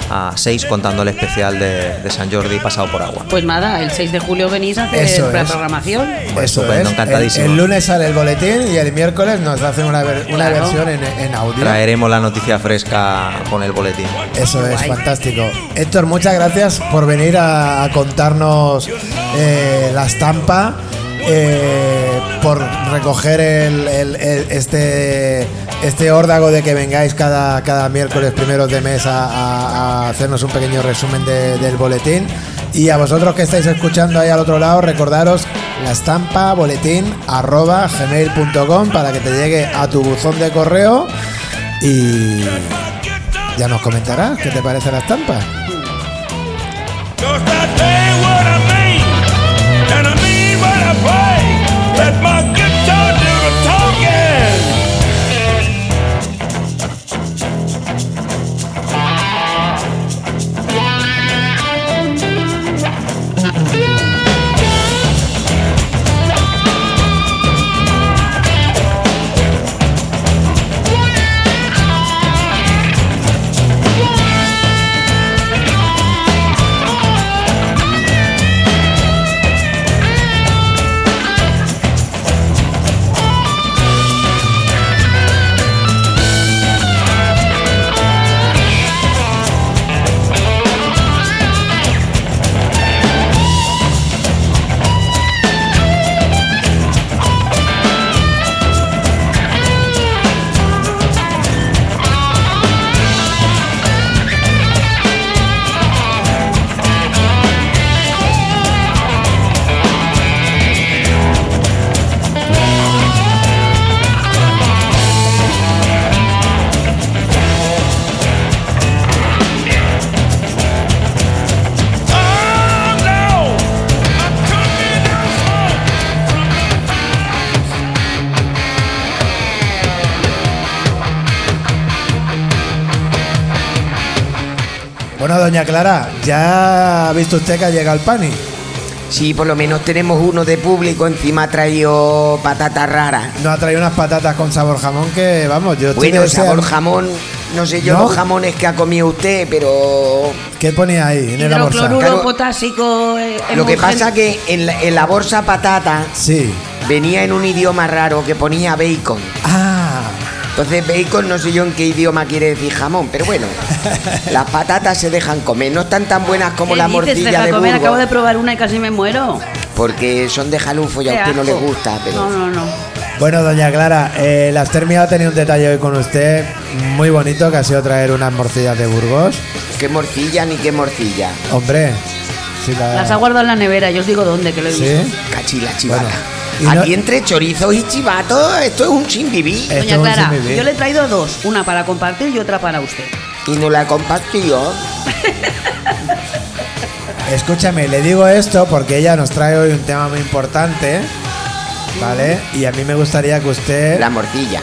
Speaker 6: a 6 contando el especial de, de San Jordi pasado por agua.
Speaker 3: Pues nada, el 6 de julio venís a hacer
Speaker 1: Eso es.
Speaker 3: la programación.
Speaker 1: Eso
Speaker 6: Estupendo,
Speaker 1: es. El,
Speaker 6: encantadísimo.
Speaker 1: el lunes sale el boletín y el miércoles nos hacen una, ver- una
Speaker 3: Claro.
Speaker 1: versión en, en audio.
Speaker 6: Traeremos la noticia fresca con el boletín.
Speaker 1: Eso es
Speaker 3: Guay.
Speaker 1: fantástico. Héctor, muchas gracias por venir a, a contarnos eh, la estampa, eh, por recoger este, este órdago de que vengáis cada, cada miércoles primeros de mes a, hacernos un pequeño resumen de- del boletín. Y a vosotros que estáis escuchando ahí al otro lado, recordaros la estampa boletín arroba gmail.com para que te llegue a tu buzón de correo y ya nos comentarás qué te parece la estampa. Doña Clara, ¿ya ha visto usted que ha llegado el pani?
Speaker 2: Sí, por lo menos tenemos uno de público, encima ha traído patatas raras.
Speaker 1: Nos ha traído unas patatas con sabor jamón que, vamos, yo estoy
Speaker 2: Bueno, sabor jamón, no sé yo
Speaker 1: ¿No?
Speaker 2: los jamones que ha comido usted, pero
Speaker 1: ¿Qué ponía ahí en la bolsa?
Speaker 2: Claro.
Speaker 3: potásico. eh,
Speaker 2: lo que pasa que en la, en la bolsa patata
Speaker 1: Sí.
Speaker 2: venía en un idioma raro que ponía bacon.
Speaker 1: Ah,
Speaker 2: Entonces bacon no sé yo en qué idioma quiere decir jamón, pero bueno, las patatas se dejan comer, no están tan buenas como
Speaker 3: ¿Qué
Speaker 2: la
Speaker 3: dices?
Speaker 2: morcilla
Speaker 3: Deja
Speaker 2: de
Speaker 3: comer,
Speaker 2: Burgos,
Speaker 3: acabo de probar una y casi me muero.
Speaker 2: porque son de jalufo y a usted no le gusta, pero
Speaker 3: No, no, no.
Speaker 1: bueno, doña Clara, eh, la Astermia ha tenido un detalle hoy con usted muy bonito que ha sido traer unas morcillas de Burgos.
Speaker 2: qué morcilla ni qué morcilla.
Speaker 1: Hombre, si la...
Speaker 3: Las ha guardado en la nevera, yo os digo dónde, que lo he
Speaker 1: ¿Sí?
Speaker 3: visto.
Speaker 2: Cachila
Speaker 1: Bueno, no-
Speaker 2: Aquí entre chorizos y chivatos, esto es un sin vivir.
Speaker 3: Doña Clara, yo le he traído dos, una para compartir y otra para usted.
Speaker 2: Y no la compartió.
Speaker 1: Escúchame, le digo esto porque ella nos trae hoy un tema muy importante, ¿vale? Y a mí me gustaría que usted
Speaker 2: La morcilla.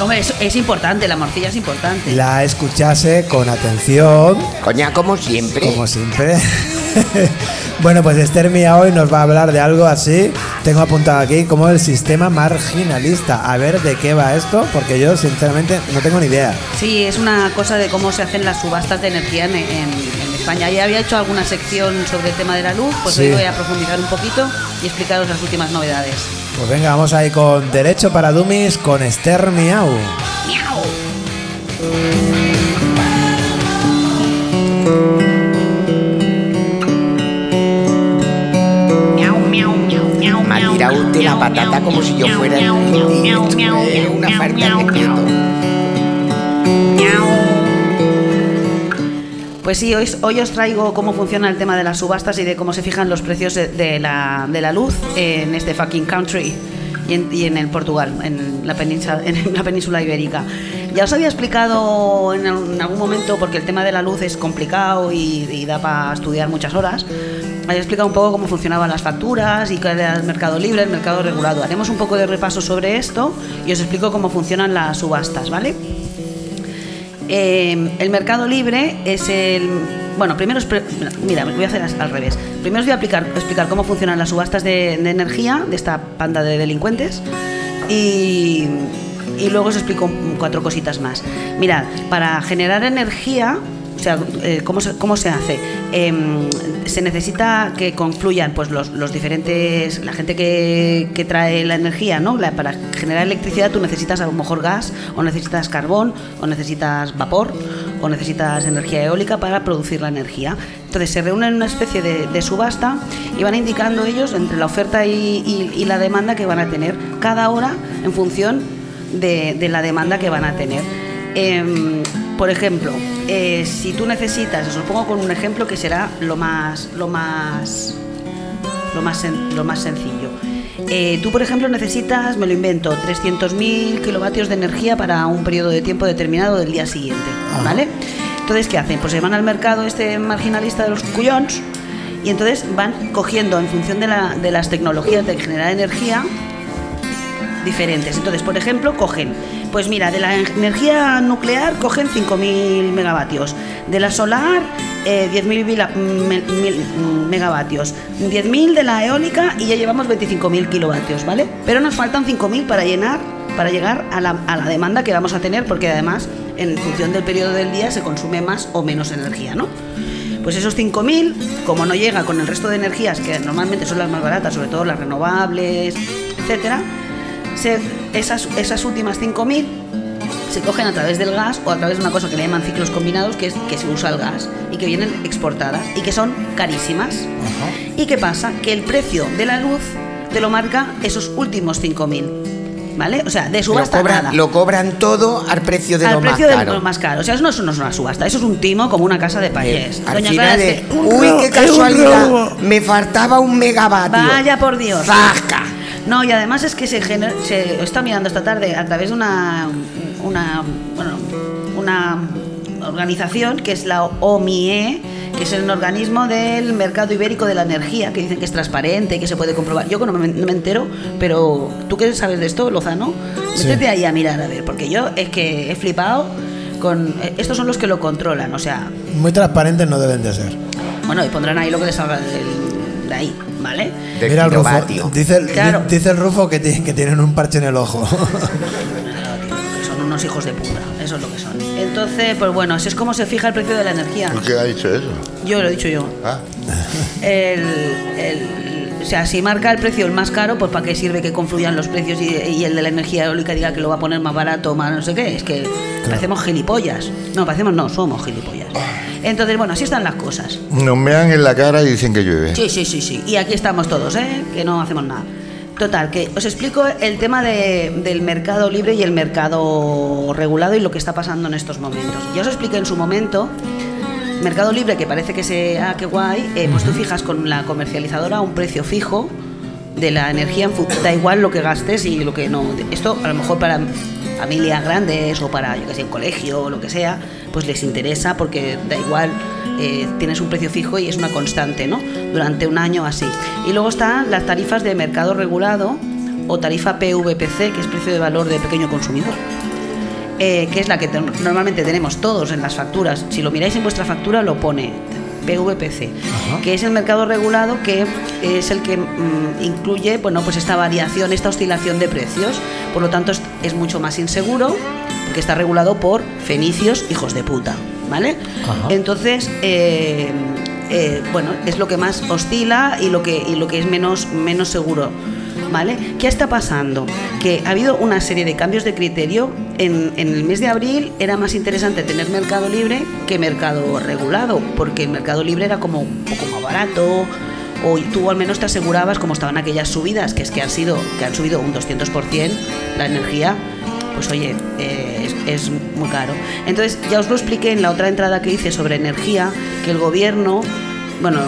Speaker 3: Hombre, es, es importante, la morcilla es importante.
Speaker 1: la escuchase con atención,
Speaker 2: Coña, como siempre.
Speaker 1: como siempre. bueno, pues Esther Mía hoy nos va a hablar de algo así. Tengo apuntado aquí como el sistema marginalista. A ver de qué va esto, porque yo sinceramente no tengo ni idea.
Speaker 3: Sí, es una cosa de cómo se hacen las subastas de energía en, en- en España. Ya había hecho alguna sección sobre el tema de la luz, pues
Speaker 1: Sí.
Speaker 3: hoy voy a profundizar un poquito y explicaros las últimas novedades.
Speaker 1: Pues venga, vamos ahí con Derecho para Dummies con Esther Miau.
Speaker 2: Me ha tirado usted la patata como si yo fuera una respeto.
Speaker 3: Pues sí, hoy, os traigo cómo funciona el tema de las subastas y de cómo se fijan los precios de, la, luz en este fucking country y en, el Portugal, en la, península, en la península ibérica. Ya os había explicado en algún momento, porque el tema de la luz es complicado y, y da para estudiar muchas horas, había explicado un poco cómo funcionaban las facturas y qué era el mercado libre, el mercado regulado. Haremos un poco de repaso sobre esto y os explico cómo funcionan las subastas, ¿vale? Eh, el mercado libre es el. Bueno, primero. os Mira, voy a hacer al revés. Primero os voy a explicar cómo funcionan las subastas de, de energía de esta panda de delincuentes. Y, y luego os explico cuatro cositas más. Mirad, para generar energía. O sea, eh, ¿cómo, se, ¿cómo se hace? Em, se necesita que confluyan pues, los, los diferentes. La gente que, que trae la energía, ¿no? Para generar electricidad tú necesitas a lo mejor gas, o necesitas carbón, o necesitas vapor, o necesitas energía eólica para producir la energía. Entonces se reúnen en una especie de, subasta y van indicando ellos entre la oferta y, y- y la demanda que van a tener cada hora en función de, de la demanda que van a tener. Em, por ejemplo, eh, si tú necesitas, os lo pongo con un ejemplo que será lo más, lo más, lo más, sen- lo más sencillo. Eh, tú, por ejemplo, necesitas, me lo invento, 300.000 kilovatios de energía para un periodo de tiempo determinado del día siguiente, ¿vale? Entonces, ¿qué hacen? Pues se van al mercado este marginalista de los cuyons y entonces van cogiendo en función de, la- de las tecnologías de generar energía diferentes. Entonces, por ejemplo, cogen, pues mira, de la energía nuclear cogen 5.000 megavatios, de la solar eh, 10.000 vila- me- mil- megavatios, 10.000 de la eólica y ya llevamos 25.000 kilovatios, ¿vale? Pero nos faltan 5.000 para llenar, para llegar a la, a la demanda que vamos a tener, porque además, en función del periodo del día, se consume más o menos energía, ¿no? Pues esos 5.000, como no llega con el resto de energías, que normalmente son las más baratas, sobre todo las renovables, etcétera, se- esas, esas últimas 5.000 se cogen a través del gas o a través de una cosa que le llaman ciclos combinados, que es que se usa el gas y que vienen exportadas y que son carísimas. ¿Y qué pasa? Que el precio de la luz te lo marca esos últimos 5.000. ¿Vale? O sea, de
Speaker 2: Lo
Speaker 3: subasta
Speaker 2: cobran,
Speaker 3: nada.
Speaker 2: lo cobran todo al precio de
Speaker 3: al
Speaker 2: lo
Speaker 3: precio
Speaker 2: más
Speaker 3: de
Speaker 2: caro.
Speaker 3: lo más caro. O sea, eso no es, no es una subasta, eso es un timo como una casa de payés.
Speaker 2: Al
Speaker 3: Doña
Speaker 2: final
Speaker 3: Clara,
Speaker 2: de,
Speaker 3: es que-
Speaker 2: uy, qué casualidad, me faltaba un megavatio.
Speaker 3: Vaya por Dios.
Speaker 2: ¡Zasca!
Speaker 3: No, y además es que se, gener- se está mirando esta tarde a través de una, una, bueno, una organización que es la OMIE, que es el organismo del mercado ibérico de la energía, que dicen que es transparente, que se puede comprobar. Yo no me, no me entero, pero tú qué sabes de esto, Lozano,
Speaker 1: Sí.
Speaker 3: métete ahí a mirar, a ver, porque yo es que he flipado con... eh, Estos son los que lo controlan, o sea,
Speaker 1: Muy transparentes no deben de ser.
Speaker 3: bueno, y pondrán ahí lo que les salga del- de ahí, ¿vale?
Speaker 2: De
Speaker 1: Mira el Rufo. Dice, el-
Speaker 3: Claro.
Speaker 1: dice el Rufo que, ti- que tienen un parche en el ojo.
Speaker 3: que son unos hijos de puta, eso es lo que son. Entonces, pues bueno, así es como se fija el precio de la energía.
Speaker 4: ¿Por qué ha dicho eso?
Speaker 3: Yo lo he dicho yo.
Speaker 4: Ah,
Speaker 3: El, el- o sea, si marca el precio el más caro, pues ¿para qué sirve que confluyan los precios y, y el de la energía eólica diga que lo va a poner más barato, más no sé qué? Es que parecemos gilipollas. No, parecemos no, somos gilipollas. Entonces, bueno, así están las cosas.
Speaker 4: nos mean en la cara y dicen que llueve.
Speaker 3: Sí, sí, sí, sí. Y aquí estamos todos, ¿eh? Que no hacemos nada. Total, que os explico el tema de- del mercado libre y el mercado regulado y lo que está pasando en estos momentos. Ya os expliqué en su momento, mercado libre, que parece que sea que guay, eh, pues tú fijas con la comercializadora un precio fijo de la energía, en da igual lo que gastes y lo que no. Esto a lo mejor para familias grandes o para, yo que sé, colegio o lo que sea, pues les interesa porque da igual, eh, tienes un precio fijo y es una constante, ¿no? Durante un año así. Y luego están las tarifas de mercado regulado o tarifa PVPC, que es precio de valor de pequeño consumidor eh, que es la que te- normalmente tenemos todos en las facturas. Si lo miráis en vuestra factura, lo pone PVPC, que es el mercado regulado, que es el que mm, incluye bueno, pues esta variación, esta oscilación de precios. Por lo tanto, es, es mucho más inseguro, porque está regulado por fenicios, hijos de puta. ¿Vale? Entonces, eh, eh, bueno, es lo que más oscila y lo que, y lo que es menos, menos seguro. ¿Qué está pasando? Que ha habido una serie de cambios de criterio. En, el mes de abril era más interesante tener mercado libre que mercado regulado, porque el mercado libre era como un poco más barato, o tú al menos te asegurabas, como estaban aquellas subidas, que es que han, sido, que han subido un 200% la energía, pues oye, eh, es muy caro. Entonces, ya os lo expliqué en la otra entrada que hice sobre energía, que el gobierno, bueno,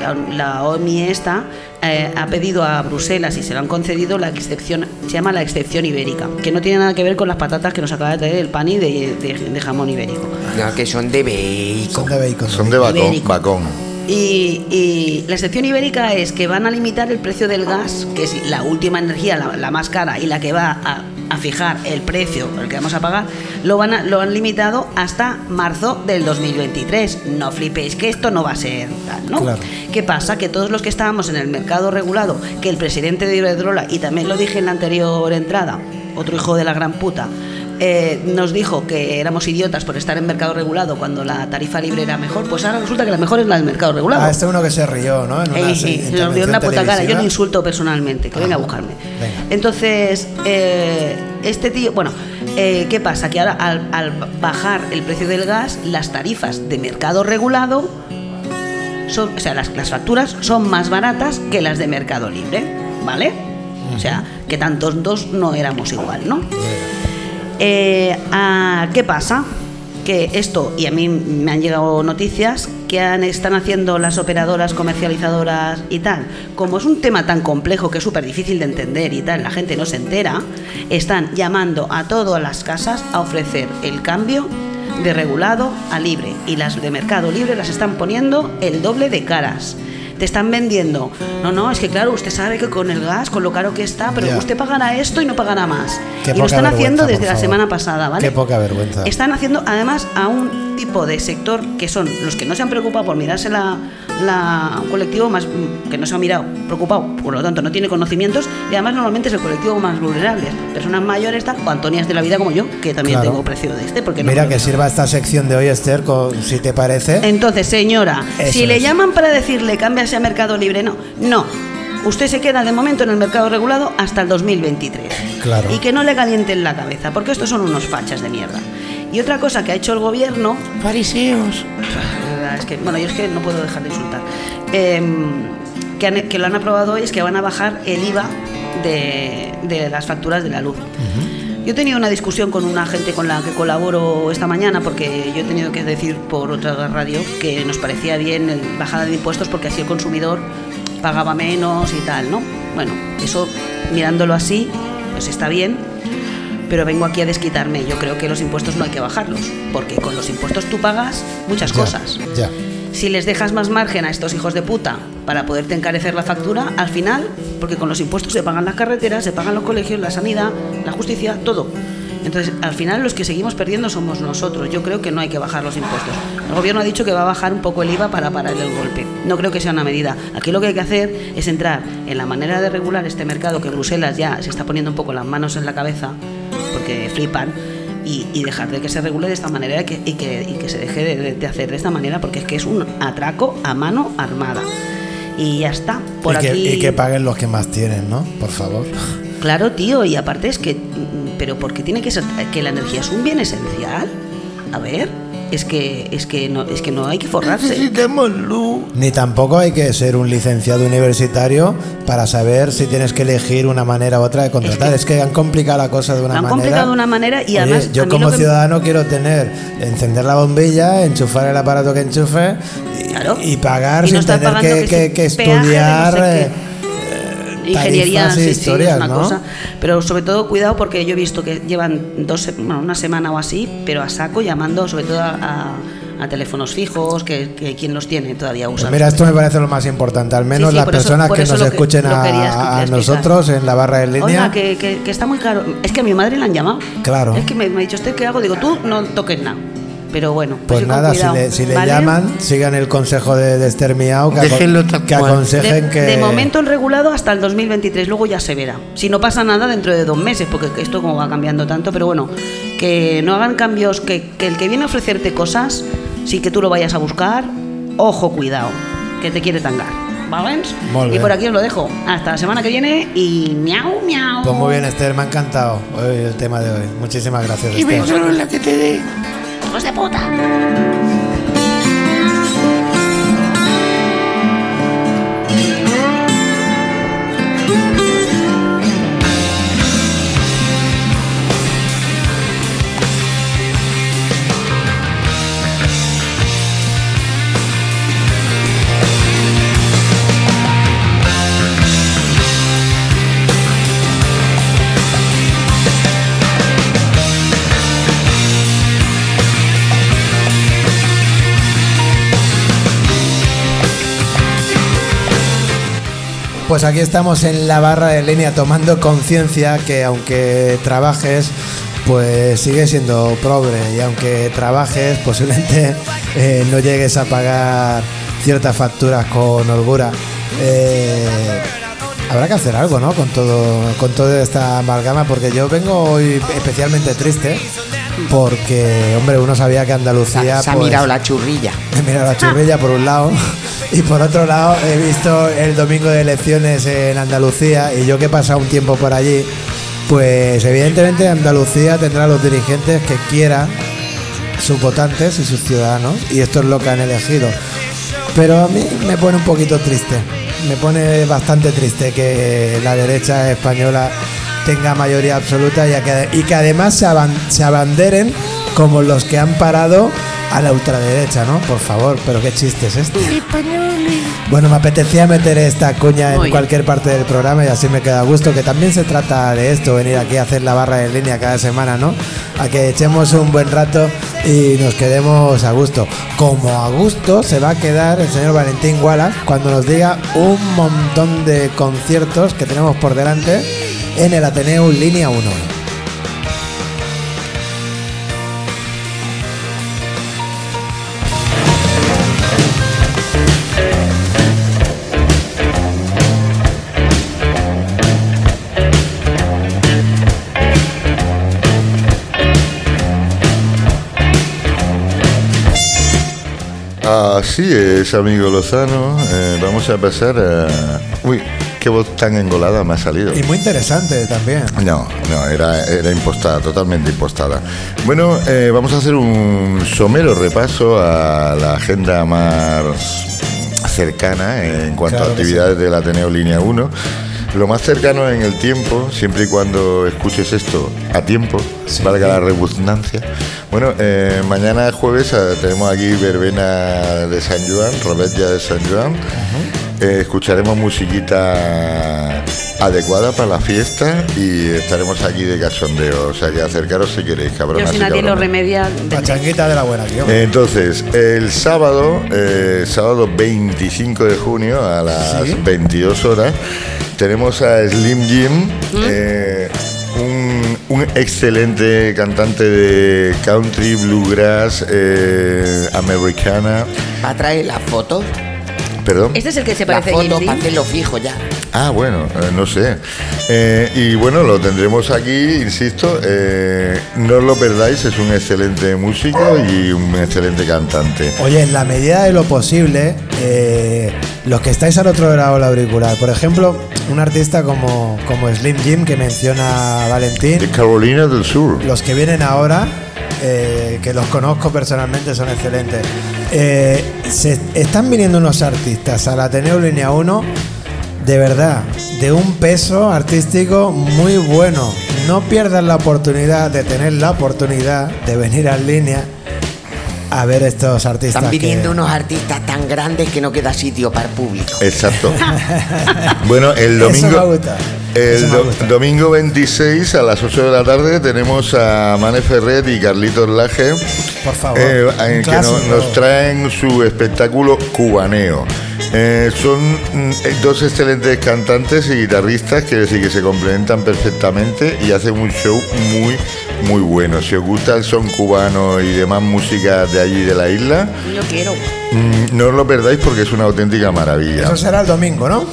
Speaker 3: la, la OMI esta, eh, ha pedido a Bruselas y se lo han concedido la excepción, se llama la excepción ibérica, que no tiene nada que ver con las patatas que nos acaba de traer el pani de, de- de jamón ibérico.
Speaker 2: No, que son de bacon.
Speaker 1: Son de bacon.
Speaker 4: Son de bacón.
Speaker 3: Y, y la excepción ibérica es que van a limitar el precio del gas, que es la última energía, la, la más cara y la que va a, a fijar el precio, el que vamos a pagar, lo, van a- lo han limitado hasta marzo del 2023. No flipéis, que esto no va a ser tal, ¿no?
Speaker 1: Claro.
Speaker 3: ¿Qué pasa? Que todos los que estábamos en el mercado regulado, que el presidente de Iberdrola, y también lo dije en la anterior entrada, otro hijo de la gran puta, eh, nos dijo que éramos idiotas por estar en mercado regulado cuando la tarifa libre era mejor, pues ahora resulta que la mejor es la del mercado regulado.
Speaker 1: Ah, este uno que se rió, ¿no? En una
Speaker 3: Eh,
Speaker 1: se-
Speaker 3: se nos dio en la puta cara. Yo lo insulto personalmente, que venga a buscarme.
Speaker 1: venga.
Speaker 3: Entonces, eh, este tío, bueno, eh, ¿qué pasa? Que ahora al, al bajar el precio del gas, las tarifas de mercado regulado, son, o sea, las, las facturas son más baratas que las de mercado libre, ¿vale? O sea, que tantos dos no éramos igual, ¿no? Eh, ah, ¿Qué pasa? Que esto, y a mí me han llegado noticias que están haciendo las operadoras comercializadoras y tal, como es un tema tan complejo que es súper difícil de entender y tal, la gente no se entera, están llamando a todas las casas a ofrecer el cambio de regulado a libre y las de mercado libre las están poniendo el doble de caras. Te están vendiendo. No, no, es que claro, usted sabe que con el gas, con lo caro que está, pero usted pagará esto y no pagará más.
Speaker 1: Qué
Speaker 3: y lo están haciendo desde la semana pasada, ¿vale?
Speaker 1: Qué poca vergüenza.
Speaker 3: Están haciendo además a un tipo de sector que son los que no se han preocupado por mirarse la, la un colectivo más que no se ha mirado, preocupado, por lo tanto no tiene conocimientos y además normalmente es el colectivo más vulnerable, personas mayores o Antonias de la vida como yo, que también
Speaker 1: Claro.
Speaker 3: tengo precio de este porque no
Speaker 1: Mira que sirva esta sección de hoy, Esther, con- si te parece.
Speaker 3: entonces, señora,
Speaker 1: Eso
Speaker 3: si le llaman para decirle cámbiase a Mercado Libre, no, no. Usted se queda de momento en el mercado regulado hasta el 2023.
Speaker 1: Claro.
Speaker 3: Y que no le calienten la cabeza, porque estos son unos fachas de mierda. Y otra cosa que ha hecho el gobierno. Fariseos. Es que, bueno, yo es que no puedo dejar de insultar. Em, que, han- que lo han aprobado hoy es que van a bajar el IVA de, de las facturas de la luz. Yo he tenido una discusión con una gente con la que colaboro esta mañana porque yo he tenido que decir por otra radio que nos parecía bien el bajada de impuestos porque así el consumidor pagaba menos y tal, ¿no? Bueno, eso mirándolo así, pues está bien, pero vengo aquí a desquitarme. Yo creo que los impuestos no hay que bajarlos, porque con los impuestos tú pagas muchas
Speaker 1: Ya,
Speaker 3: cosas.
Speaker 1: Ya.
Speaker 3: Si les dejas más margen a estos hijos de puta para poderte encarecer la factura, al final, porque con los impuestos se pagan las carreteras, se pagan los colegios, la sanidad, la justicia, todo. Entonces, al final los que seguimos perdiendo somos nosotros. Yo creo que no hay que bajar los impuestos. El gobierno ha dicho que va a bajar un poco el IVA para parar el golpe. No creo que sea una medida. Aquí lo que hay que hacer es entrar en la manera de regular este mercado que Bruselas ya se está poniendo un poco las manos en la cabeza, porque flipan, y, y dejar de que se regule de esta manera y que, y que, y que se deje de, de- hacer de esta manera, porque es que es un atraco a mano armada. Y ya está. Por
Speaker 1: y, que,
Speaker 3: aquí.
Speaker 1: y que paguen los que más tienen, ¿no? Por favor.
Speaker 3: Claro, tío, y aparte es que. Pero ¿por qué tiene que ser que la energía es un bien esencial? A ver, es que es que no, es que no hay que forrarse.
Speaker 1: Ni tampoco hay que ser un licenciado universitario para saber si tienes que elegir una manera u otra de contratar. Es que, han complicado la cosa de una
Speaker 3: Lo han
Speaker 1: manera.
Speaker 3: complicado de una manera y
Speaker 1: Oye,
Speaker 3: además. a
Speaker 1: yo
Speaker 3: mí
Speaker 1: como
Speaker 3: lo que-
Speaker 1: ciudadano quiero tener, encender la bombilla, enchufar el aparato que enchufe y,
Speaker 3: Claro.
Speaker 1: y pagar
Speaker 3: Y no
Speaker 1: sin tener
Speaker 3: pagando
Speaker 1: que,
Speaker 3: que
Speaker 1: que- estudiar
Speaker 3: ingeniería, sí, sí, una
Speaker 1: ¿no?
Speaker 3: cosa. Pero sobre todo cuidado porque yo he visto que llevan dos, bueno, una semana o así, pero a saco llamando sobre todo a, a- a teléfonos fijos, que, que quien los tiene todavía usa.
Speaker 1: Pues mira, esto me parece lo más importante. Al menos
Speaker 3: Sí,
Speaker 1: las
Speaker 3: eso-
Speaker 1: personas que nos
Speaker 3: que-
Speaker 1: escuchen a, a nosotros en la barra en línea.
Speaker 3: Oiga, que, que- que está muy caro. Es que a mi madre le han llamado.
Speaker 1: Claro.
Speaker 3: Es que me, me ha dicho, ¿usted qué hago? Digo, tú no toques nada. Pero bueno, pues,
Speaker 1: Pues nada, si le, si le
Speaker 3: ¿vale?
Speaker 1: llaman, sigan el consejo de, de Esther Miau, que, aco-
Speaker 2: Déjenlo tal
Speaker 1: que
Speaker 2: cual.
Speaker 1: aconsejen
Speaker 3: De,
Speaker 1: que...
Speaker 3: de momento en regulado hasta el 2023, luego ya se verá. Si no pasa nada dentro de dos meses, porque esto como va cambiando tanto, pero bueno, que no hagan cambios, que, que el que viene a ofrecerte cosas, sí que tú lo vayas a buscar, ojo, cuidado, que te quiere tangar. Y por aquí os lo dejo. Hasta la semana que viene y miau, miau.
Speaker 1: Pues muy bien, Esther, me ha encantado hoy el tema de hoy. Muchísimas gracias,
Speaker 2: Y
Speaker 1: Esther.
Speaker 2: beso la que te dé.
Speaker 3: ¡Hijos de puta!
Speaker 1: Pues aquí estamos en la barra de línea tomando conciencia que aunque trabajes, pues sigue siendo pobre y aunque trabajes, posiblemente eh, no llegues a pagar ciertas facturas con holgura. Eh, habrá que hacer algo, ¿no? Con todo, con toda esta amalgama, porque yo vengo hoy especialmente triste. Porque, hombre, uno sabía que Andalucía.
Speaker 2: Se ha
Speaker 1: pues,
Speaker 2: mirado la churrilla.
Speaker 1: He mirado la churrilla por un lado y por otro lado he visto el domingo de elecciones en Andalucía y yo que he pasado un tiempo por allí, pues evidentemente Andalucía tendrá los dirigentes que quiera sus votantes y sus ciudadanos y esto es lo que han elegido. Pero a mí me pone un poquito triste, me pone bastante triste que la derecha española tenga mayoría absoluta y que, además se abanderen como los que han parado a la ultraderecha, ¿no? Por favor, pero qué chiste es este. Bueno, me apetecía meter esta cuña en cualquier parte del programa y así me queda a gusto, que también se trata de esto, venir aquí a hacer la barra de línea cada semana, ¿no? A que echemos un buen rato y nos quedemos a gusto. Como a gusto se va a quedar el señor Valentín Wallace cuando nos diga un montón de conciertos que tenemos por delante en el Ateneo Línea 1.
Speaker 4: Así es, amigo Lozano. Eh, vamos a pasar a. Uy, qué voz tan engolada me ha salido.
Speaker 1: Y muy interesante también.
Speaker 4: No, no, era, era impostada, totalmente impostada. Bueno, eh, vamos a hacer un somero repaso a la agenda más cercana en cuanto
Speaker 1: Claro
Speaker 4: a actividades del Ateneo Línea 1. Lo más cercano en el tiempo, siempre y cuando escuches esto a tiempo, valga la redundancia. Bueno, eh, mañana jueves eh, tenemos aquí verbena de San Juan, Robetlla de San Juan. Eh, escucharemos musiquita adecuada para la fiesta y estaremos aquí de cachondeo. O sea que acercaros si queréis,
Speaker 3: Yo
Speaker 4: cabronas
Speaker 3: si nadie lo
Speaker 4: cabrones.
Speaker 3: remedia.
Speaker 1: Pachanguita de la buena, tío.
Speaker 4: Entonces, el sábado, eh, sábado 25 de junio a las
Speaker 1: Sí.
Speaker 4: 22 horas, tenemos a Slim Jim, eh, un, excelente cantante de country, bluegrass, eh, americana.
Speaker 2: ¿Va a traer las fotos?
Speaker 4: Perdón.
Speaker 3: Este es el que se parece a
Speaker 2: fotos
Speaker 3: James
Speaker 2: para
Speaker 3: Dean.
Speaker 2: fijo ya.
Speaker 4: Ah, bueno, eh, no sé. Eh, y bueno, lo tendremos aquí, insisto. eh, no os lo perdáis, es un excelente músico y un excelente cantante.
Speaker 1: Oye, en la medida de lo posible, eh, los que estáis al otro lado del auricular, por ejemplo, un artista como, como Slim Jim que menciona Valentín,
Speaker 4: De Carolina del Sur.
Speaker 1: los que vienen ahora, eh, que los conozco personalmente, son excelentes. Eh, se están viniendo unos artistas al Ateneo Línea 1, de verdad, de un peso artístico muy bueno. No pierdan la oportunidad de tener la oportunidad de venir a línea a ver estos artistas.
Speaker 2: Están
Speaker 1: que-
Speaker 2: viniendo unos artistas tan grandes que no queda sitio para el público.
Speaker 4: Exacto. bueno, el
Speaker 1: Eso
Speaker 4: domingo.
Speaker 1: me gusta.
Speaker 4: El
Speaker 1: Eso me
Speaker 4: do-
Speaker 1: gusta.
Speaker 4: domingo 26 a las 8 de la tarde tenemos a Mane Ferret y Carlitos Laje
Speaker 1: Por favor,
Speaker 4: eh, en que nos traen su espectáculo cubaneo. Eh, son mm, eh, dos excelentes cantantes y guitarristas que, sí que se complementan perfectamente y hacen un show muy muy bueno. Si os gusta el son cubano y demás música de allí de la isla,
Speaker 3: quiero.
Speaker 4: Mm, no os lo perdáis porque es una auténtica maravilla.
Speaker 1: Eso será el domingo, ¿no?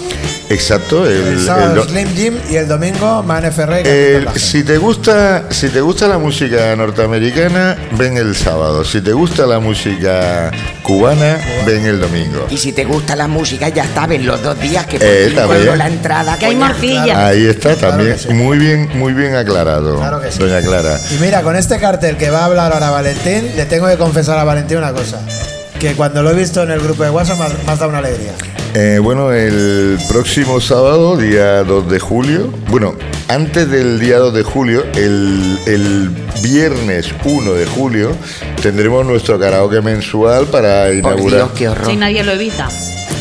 Speaker 4: Exacto, el,
Speaker 1: El,
Speaker 4: el
Speaker 1: sábado
Speaker 4: do-
Speaker 1: Slim Jim y el domingo Mane
Speaker 4: el-
Speaker 1: Laje.
Speaker 4: si te gusta si te gusta la música norteamericana ven el sábado si te gusta la música cubana ven el domingo
Speaker 2: Y si te gusta la música, ya está, ven los dos días que
Speaker 4: Eh,
Speaker 2: la entrada.
Speaker 3: Que hay morcilla.
Speaker 4: ahí está también
Speaker 1: sí.
Speaker 4: muy bien muy bien aclarado
Speaker 1: Claro que sí.
Speaker 4: doña Clara
Speaker 1: Y mira, con este cartel que va a hablar ahora Valentín, le tengo que confesar a Valentín una cosa. Que cuando lo he visto en el grupo de WhatsApp me ha, me ha dado una alegría.
Speaker 4: Eh, bueno, el próximo sábado, día 2 de julio, bueno, antes del día 2 de julio, el, el viernes 1 de julio, tendremos nuestro karaoke mensual para
Speaker 2: Por
Speaker 4: inaugurar.
Speaker 2: Dios, qué horror.
Speaker 3: Si nadie lo evita.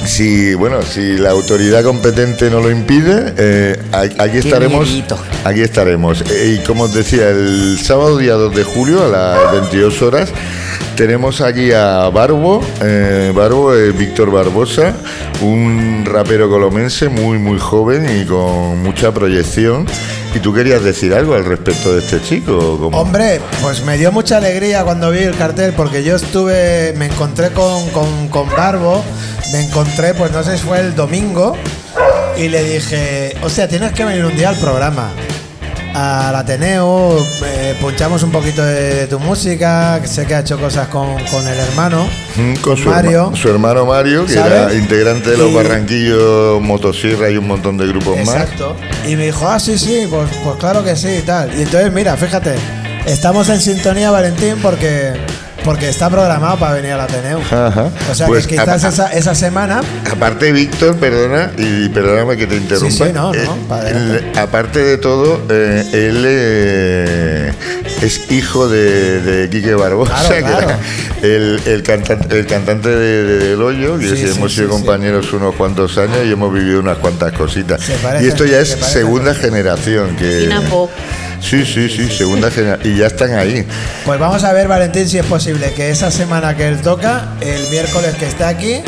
Speaker 4: Si, bueno, si la autoridad competente no lo impide, eh, aquí estaremos. Aquí estaremos. Eh, y como os decía, el sábado día 2 de julio a las 22 horas tenemos aquí a Barbo, eh, Barbo, eh, Víctor Barbosa, un rapero colomense muy, muy joven y con mucha proyección. ¿Y tú querías decir algo al respecto de este chico?
Speaker 1: Hombre, pues me dio mucha alegría cuando vi el cartel porque yo estuve, me encontré con, con, con Barbo, me encontré, pues no sé si fue el domingo, y le dije, o sea, tienes que venir un día al programa. Al Ateneo, eh, punchamos un poquito de, de tu música, que sé que ha hecho cosas con, con el hermano,
Speaker 4: Mm, Con su,
Speaker 1: Mario.
Speaker 4: herma- su hermano Mario, que
Speaker 1: ¿Sabes?
Speaker 4: era integrante de los
Speaker 1: Y-
Speaker 4: Barranquillos, Motosierra y un montón de grupos más.
Speaker 1: Exacto. Y me dijo, ah, sí, sí, pues, pues claro que sí y tal. Y entonces, mira, fíjate, estamos en sintonía, Valentín, porque, porque está programado para venir al Ateneo.
Speaker 4: Ajá.
Speaker 1: O sea,
Speaker 4: Pues,
Speaker 1: que quizás
Speaker 4: a-
Speaker 1: esa, esa semana
Speaker 4: Aparte, Víctor, perdona, y perdóname que te interrumpa.
Speaker 1: Sí, sí, no, no,
Speaker 4: eh, él, aparte de todo, eh, él eh, es hijo de, de Quique Barbosa,
Speaker 1: Claro,
Speaker 4: que era
Speaker 1: claro.
Speaker 4: el, el cantante, el cantante de, de Del Hoyo, que
Speaker 1: Sí,
Speaker 4: sí,
Speaker 1: sí,
Speaker 4: hemos sido
Speaker 1: sí.
Speaker 4: compañeros unos cuantos años y hemos vivido unas cuantas cositas. Y esto ya es segunda generación. Que. Sí, sí, sí, segunda generación. Y ya están ahí.
Speaker 1: Pues vamos a ver, Valentín, si es posible que esa semana que él toca, el miércoles que está aquí.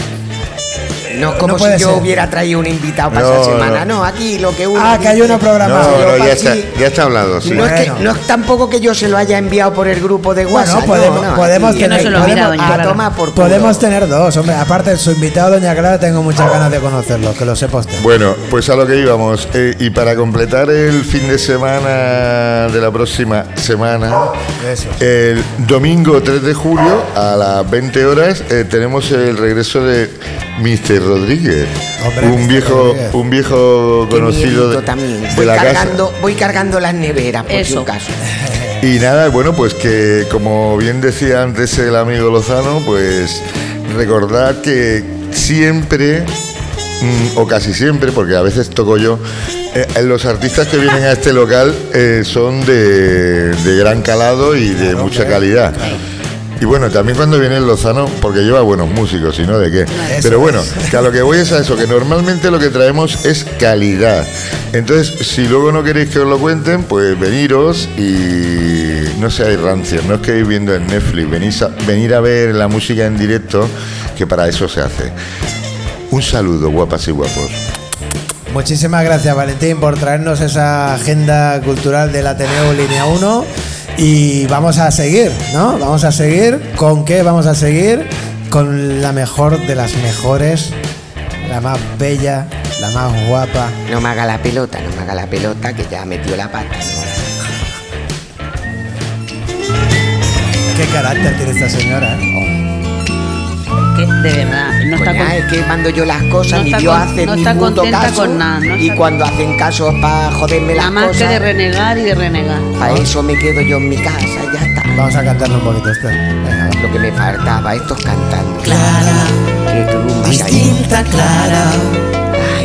Speaker 2: No como
Speaker 1: No
Speaker 2: si yo
Speaker 1: ser.
Speaker 2: hubiera traído un invitado para
Speaker 4: No,
Speaker 2: esa semana.
Speaker 4: no.
Speaker 2: No, aquí lo que uno.
Speaker 1: Ah, que hay uno programado.
Speaker 4: No, ya está, ya está hablado, sí.
Speaker 2: No, es que,
Speaker 1: Bueno.
Speaker 2: no es tampoco que yo se lo haya enviado por el grupo de
Speaker 1: Bueno,
Speaker 2: WhatsApp.
Speaker 1: podemos,
Speaker 2: no, no,
Speaker 1: podemos
Speaker 3: no
Speaker 1: tener.
Speaker 3: se lo
Speaker 1: podemos-
Speaker 2: a tomar por.
Speaker 1: Podemos tener dos, hombre. Aparte, su invitado, Doña Clara, tengo muchas ganas de conocerlo, que lo sepa usted.
Speaker 4: Bueno, pues a lo que íbamos. Eh, y para completar el fin de semana de la próxima semana,
Speaker 1: Eso.
Speaker 4: el domingo 3 de julio a las 20 horas eh, tenemos el regreso de Mr. Rodríguez.
Speaker 1: Hombre,
Speaker 4: un
Speaker 1: Mr.
Speaker 4: viejo
Speaker 1: Rodríguez.
Speaker 4: un viejo conocido de,
Speaker 2: también.
Speaker 4: de
Speaker 2: Voy
Speaker 4: la casa.
Speaker 2: cargando, voy cargando las neveras por
Speaker 3: Eso.
Speaker 2: su caso.
Speaker 4: Y nada, bueno, pues que como bien decía antes el amigo Lozano, pues recordad que siempre, mm, o casi siempre, porque a veces toco yo, eh, los artistas que vienen a este local eh, son de, de gran calado y de mucha calidad. Y bueno, también cuando viene el Lozano, porque lleva buenos músicos, y no de qué. Pero bueno, que a lo que voy es a eso, que normalmente lo que traemos es calidad. Entonces, si luego no queréis que os lo cuenten, pues veniros y no seáis rancios, no os quedéis viendo en Netflix, venís a, venir a ver la música en directo, que para eso se hace. Un saludo, guapas y guapos.
Speaker 1: Muchísimas gracias, Valentín, por traernos esa agenda cultural del Ateneo Línea 1. Y vamos a seguir, ¿no? Vamos a seguir. ¿Con qué vamos a seguir? Con la mejor de las mejores, la más bella, la más guapa.
Speaker 2: No me haga la pelota, no me haga la pelota, que ya metió la pata. ¿no?
Speaker 1: ¿Qué carácter tiene esta señora? ¿eh?
Speaker 3: De verdad, no está con-
Speaker 2: es que mando yo las cosas,
Speaker 3: no
Speaker 2: Dios
Speaker 3: con-
Speaker 2: hace
Speaker 3: no
Speaker 2: ni
Speaker 3: está
Speaker 2: puto
Speaker 3: contenta
Speaker 2: caso.
Speaker 3: con nada, no
Speaker 2: y
Speaker 3: está
Speaker 2: cuando hacen casos para joderme las
Speaker 3: Nada más que
Speaker 2: cosas,
Speaker 3: de renegar y de renegar.
Speaker 2: para eso me quedo yo en mi casa, ya está.
Speaker 1: Vamos a cantarle un poquito este. Venga.
Speaker 2: Lo que me faltaba, estos cantando.
Speaker 7: Clara,
Speaker 2: Que
Speaker 7: distinta Clara,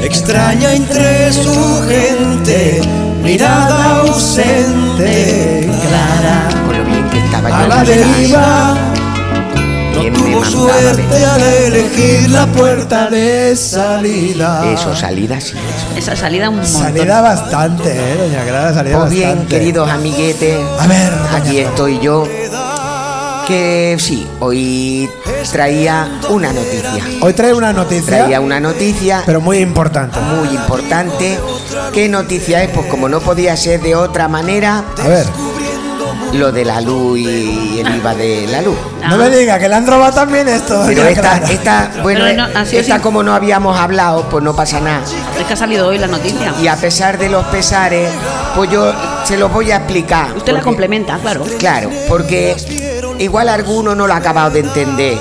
Speaker 7: extraña entre su gente, mirada ausente, Clara,
Speaker 2: Con lo bien que estaba yo
Speaker 7: a
Speaker 2: en
Speaker 7: la deriva, suerte al elegir la puerta de salida.
Speaker 2: Eso, salida sí, eso.
Speaker 3: Esa salida un montón.
Speaker 1: Salida bastante, ¿eh, doña Clara? Salida
Speaker 2: Pues bien,
Speaker 1: bastante.
Speaker 2: queridos amiguetes,
Speaker 1: A ver,
Speaker 2: aquí estoy yo. Que sí, hoy traía una noticia.
Speaker 1: Hoy trae una noticia,
Speaker 2: Traía una noticia
Speaker 1: pero muy importante.
Speaker 2: muy importante. ¿Qué noticia es? Pues como no podía ser de otra manera,
Speaker 1: A ver,
Speaker 2: lo de la luz y el IVA de la luz.
Speaker 3: Ah.
Speaker 1: no me diga que le han robado también esto.
Speaker 2: Pero esta, esta, bueno,
Speaker 3: Pero no,
Speaker 2: esta
Speaker 3: sin-
Speaker 2: como no habíamos hablado, pues no pasa nada.
Speaker 3: Es que ha salido hoy la noticia.
Speaker 2: Y a pesar de los pesares, pues yo se los voy a explicar.
Speaker 3: Usted la complementa, claro.
Speaker 2: Claro, porque igual alguno no lo ha acabado de entender.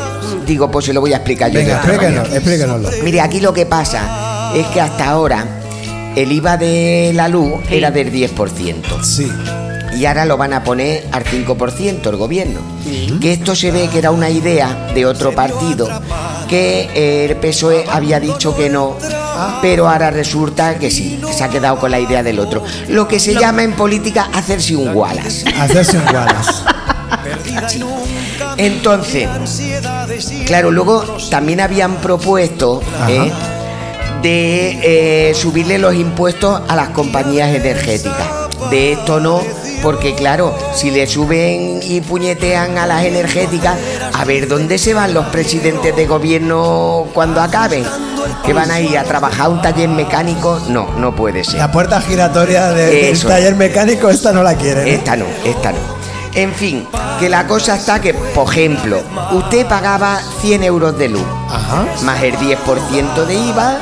Speaker 2: Digo, pues se lo voy a explicar yo. de
Speaker 1: Venga,
Speaker 2: otra
Speaker 1: explíquenos,
Speaker 2: manera.
Speaker 1: explíquenoslo.
Speaker 2: Mire, aquí lo que pasa es que hasta ahora el IVA de la luz
Speaker 3: Sí.
Speaker 2: era del 10%.
Speaker 1: Sí.
Speaker 2: Y ahora lo van a poner al 5% el gobierno. Que esto se ve que era una idea de otro partido, que eh, el PSOE había dicho que no, pero ahora resulta que sí, que se ha quedado con la idea del otro. Lo que se llama en política hacerse un Wallace.
Speaker 1: Hacerse un Wallace.
Speaker 2: Entonces, claro, luego también habían propuesto. ¿eh? de eh, subirle los impuestos a las compañías energéticas. De esto no, porque claro, si le suben y puñetean a las energéticas, a ver dónde se van los presidentes de gobierno cuando acaben. ¿Que van a ir a trabajar a un taller mecánico? No, no puede ser.
Speaker 1: La puerta giratoria de- del taller mecánico, esta no la quiere.
Speaker 2: Esta no, esta no. En fin, que la cosa está que, por ejemplo, usted pagaba 100 euros de luz,
Speaker 1: Ajá.
Speaker 2: más el 10% de IVA,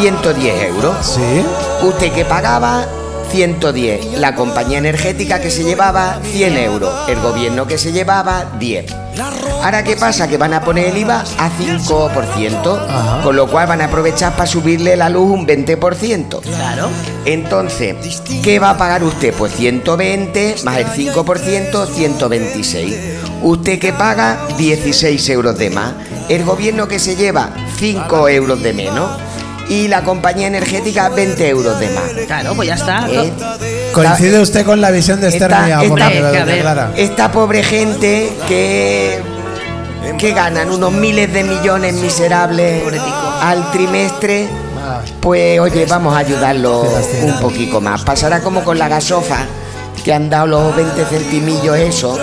Speaker 2: 110 euros.
Speaker 1: Sí.
Speaker 2: Usted que pagaba 110, la compañía energética que se llevaba 100 euros, el gobierno que se llevaba 10. Ahora, ¿qué pasa? Que van a poner el IVA a 5%,
Speaker 1: Ajá.
Speaker 2: con lo cual van a aprovechar para subirle la luz un 20%.
Speaker 3: Claro.
Speaker 2: Entonces, ¿qué va a pagar usted? Pues 120 más el 5%, 126. Usted que paga 16 euros de más. El gobierno que se lleva 5 euros de menos. Y la compañía energética 20 euros de más.
Speaker 3: Claro, pues ya está.
Speaker 2: ¿Eh?
Speaker 1: Coincide usted con la visión de Esther
Speaker 2: Esta- esta-. Esta pobre gente que, que ganan unos miles de millones miserables al trimestre, pues oye, vamos a ayudarlo un poquito más. Pasará como con la gasofa, que han dado los 20 centimillos eso.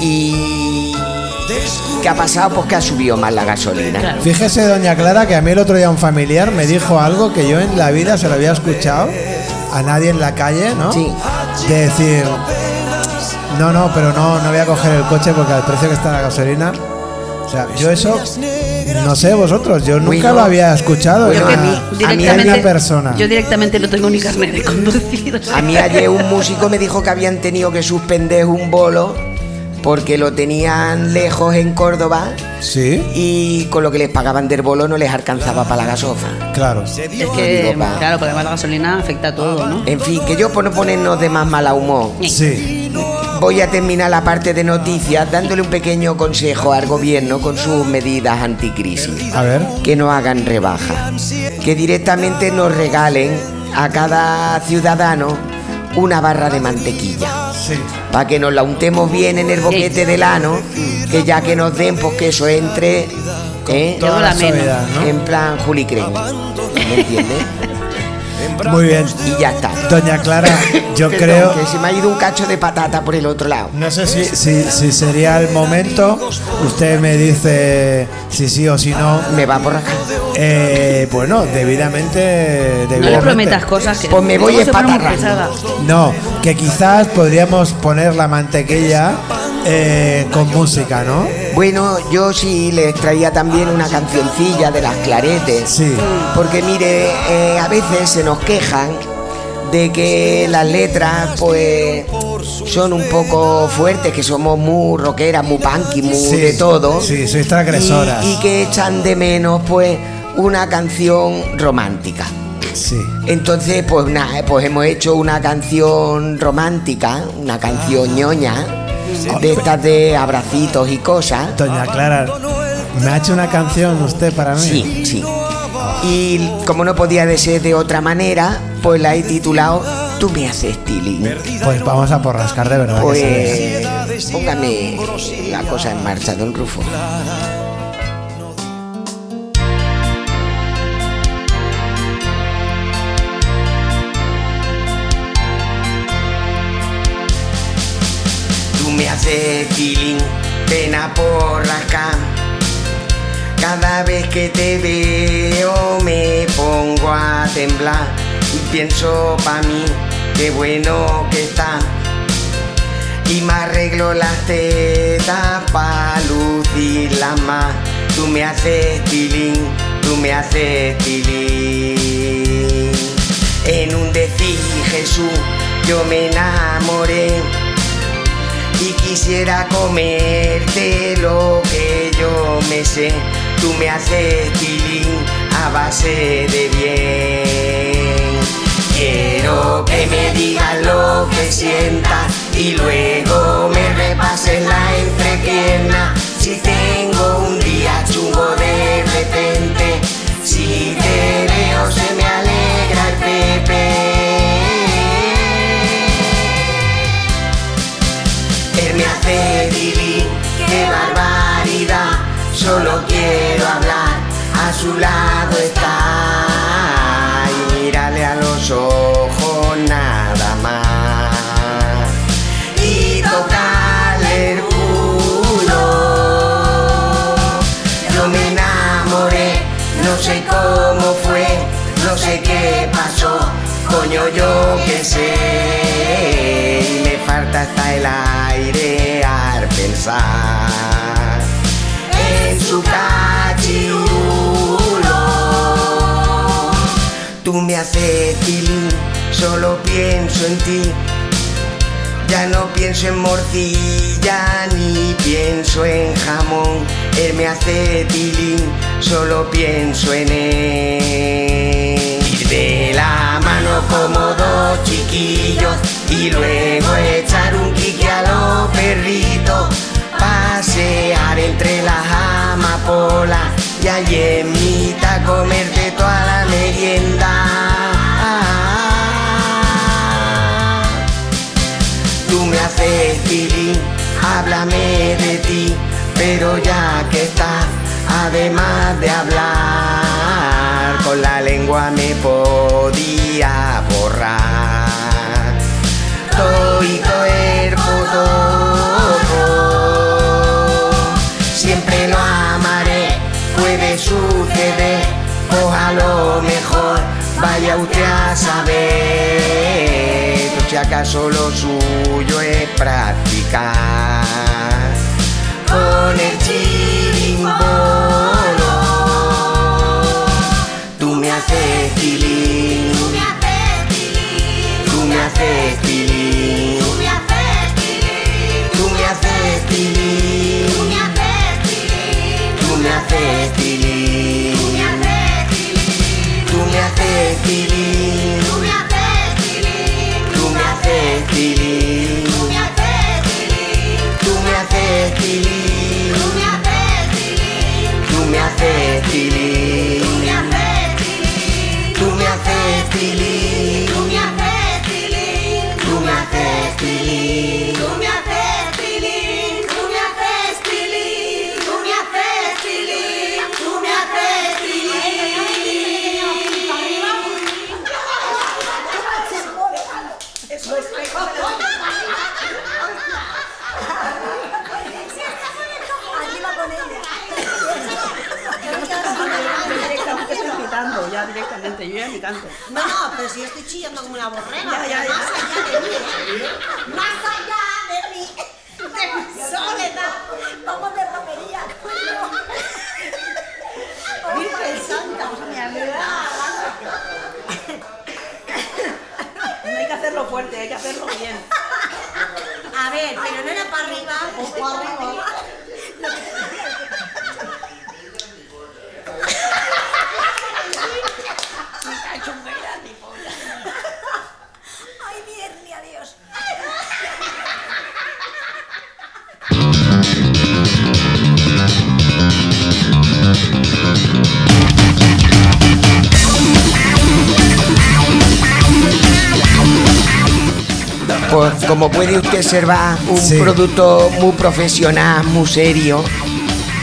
Speaker 2: Y ¿qué ha pasado? Pues que ha subido más la gasolina.
Speaker 3: Claro.
Speaker 1: Fíjese, doña Clara, que a mí el otro día un familiar me dijo algo que yo en la vida se lo había escuchado a nadie en la calle, ¿no?
Speaker 2: Sí.
Speaker 1: De decir, no, no, pero no, no voy a coger el coche porque al precio que está la gasolina. O sea, yo eso, no sé vosotros, yo nunca
Speaker 2: Bueno,
Speaker 1: lo había escuchado
Speaker 2: a
Speaker 1: una-
Speaker 2: mí- a mí
Speaker 1: persona.
Speaker 3: Yo directamente no tengo ni carnet de conducir. o sea
Speaker 2: A mí
Speaker 3: que-
Speaker 2: ayer un músico me dijo que habían tenido que suspender un bolo porque lo tenían lejos en Córdoba
Speaker 1: Sí,
Speaker 2: y con lo que les pagaban del bolo no les alcanzaba para la gasofa.
Speaker 1: claro.
Speaker 3: Es que, claro, porque además la gasolina afecta a todo, ¿no?
Speaker 2: En fin, que yo por no ponernos de más mala humor,
Speaker 1: Sí,
Speaker 2: voy a terminar la parte de noticias dándole un pequeño consejo al gobierno con sus medidas anticrisis.
Speaker 1: a ver.
Speaker 2: Que no hagan rebaja, que directamente nos regalen a cada ciudadano una barra de mantequilla.
Speaker 1: Sí.
Speaker 2: para que nos la untemos bien en el boquete del ano, que ya que nos den, pues que eso entre ¿eh?
Speaker 1: Toda la
Speaker 3: la menos.
Speaker 1: ¿no?
Speaker 2: en plan Juli. ¿Me entiendes?
Speaker 1: Muy bien.
Speaker 2: Y ya está.
Speaker 1: Doña Clara, yo
Speaker 2: Perdón,
Speaker 1: creo...
Speaker 2: que se me ha ido un cacho de patata por el otro lado.
Speaker 1: No sé si, si, si sería el momento. Usted me dice si sí o si no.
Speaker 2: Me va por acá.
Speaker 1: Eh, bueno, debidamente,
Speaker 3: No le prometas cosas que
Speaker 2: Pues me voy
Speaker 3: pesada.
Speaker 1: No, que quizás podríamos poner la mantequilla eh, con música, ¿no?
Speaker 2: Bueno, yo sí les traía también una cancioncilla de las claretes.
Speaker 1: Sí.
Speaker 2: Porque mire, eh, a veces se nos quejan de que las letras pues son un poco fuertes, que somos muy rockeras, muy punky, muy
Speaker 1: Sí,
Speaker 2: de todo.
Speaker 1: sí, sois transgresoras.
Speaker 2: Y, y que echan de menos pues una canción romántica.
Speaker 1: Sí.
Speaker 2: Entonces, pues nada, pues hemos hecho una canción romántica, una canción ñoña, de estas de abracitos y cosas.
Speaker 1: Doña Clara, ¿me ha hecho una canción usted para mí?
Speaker 2: Sí, sí. Y como no podía de ser de otra manera, pues la he titulado Tú me haces stealing.
Speaker 1: Pues vamos a porrascar de verdad.
Speaker 2: Pues. Póngame la cosa en marcha, don Rufo. Me haces feeling, pena por rascar. Cada vez que te veo me pongo a temblar y pienso pa' mí qué bueno que está. Y me arreglo las tetas pa' lucirlas más. Tú me haces feeling, tú me haces feeling. En un decir Jesús yo me enamoré y quisiera comerte lo que yo me sé. Tú me haces feeling a base de bien. Quiero que me digas lo que sientas y luego me repases la entrepierna. Si tengo un día chungo de repente, si te veo se me alegra el pepe. Hace vivir, qué barbaridad. Solo quiero hablar, a su lado está. Y mírale a los ojos nada más. Y tocarle el culo. Yo me enamoré, no sé cómo fue, no sé qué pasó, coño yo qué sé. Falta hasta el aire al pensar en su cachirulo. Tú me haces feeling, solo pienso en ti. Ya no pienso en morcilla ni pienso en jamón. Él me hace feeling, solo pienso en él. Ir de la mano como dos chiquillos y luego echar un quique a los perritos. Pasear entre las amapolas y allí en mitad comerte toda la merienda. Tú me haces feeling, háblame de ti, pero ya que estás, además de hablar, con la lengua me podía. Todo y cuerpo todo, siempre lo amaré, puede suceder, o a lo mejor vaya usted a saber, si acaso lo suyo es practicar. Con el chirimbolo. Tú me haces feeling, tú me haces
Speaker 8: como una borrega.
Speaker 3: Ya, ya, ya.
Speaker 8: Más allá de mí. Más allá de mí. De mi soledad. Vamos de romería, coño. Virgen Santa.
Speaker 3: No hay que hacerlo fuerte, hay que hacerlo bien.
Speaker 8: A ver, pero no era para arriba o para arriba.
Speaker 2: Como puede usted observar, un
Speaker 1: Sí.
Speaker 2: producto muy profesional, muy serio,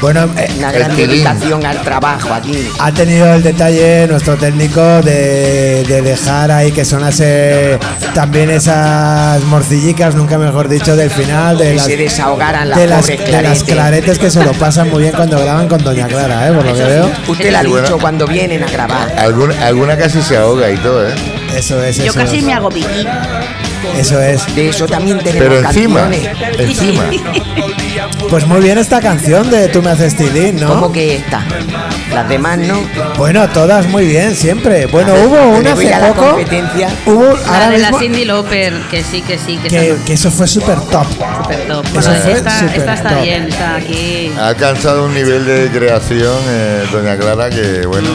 Speaker 1: Bueno, eh,
Speaker 2: una gran dedicación al trabajo aquí.
Speaker 1: ha tenido el detalle nuestro técnico de, de dejar ahí que sonase también esas morcillicas, nunca mejor dicho, del final de
Speaker 2: Que
Speaker 1: las,
Speaker 2: se desahogaran las
Speaker 1: de las, de las
Speaker 2: claretes.
Speaker 1: que se lo pasan muy bien cuando graban con Doña Clara, ¿eh? por lo que veo.
Speaker 2: Usted le ha dicho cuando vienen a grabar.
Speaker 4: Alguna, alguna casi se ahoga y todo, ¿eh?
Speaker 1: Eso es, eso
Speaker 3: Yo casi
Speaker 1: es.
Speaker 3: me hago pipí.
Speaker 1: Eso es.
Speaker 2: De eso también tenemos
Speaker 4: Pero encima,
Speaker 2: canciones.
Speaker 4: encima.
Speaker 1: Pues muy bien esta canción de Tú me haces tilín, ¿no?
Speaker 2: ¿Cómo que esta? Las demás no.
Speaker 1: Bueno, todas muy bien, siempre. Bueno, hubo una hace
Speaker 2: a la
Speaker 1: poco.
Speaker 2: competencia.
Speaker 1: Hubo
Speaker 3: La
Speaker 1: ahora
Speaker 3: de la Cindy Lauper, que sí, que sí, que,
Speaker 1: que, que eso fue súper top.
Speaker 3: súper top.
Speaker 1: Eso
Speaker 3: Bueno,
Speaker 1: fue
Speaker 3: esta, está
Speaker 1: top.
Speaker 3: bien, está aquí.
Speaker 4: Ha alcanzado un nivel de creación, eh, doña Clara, que bueno.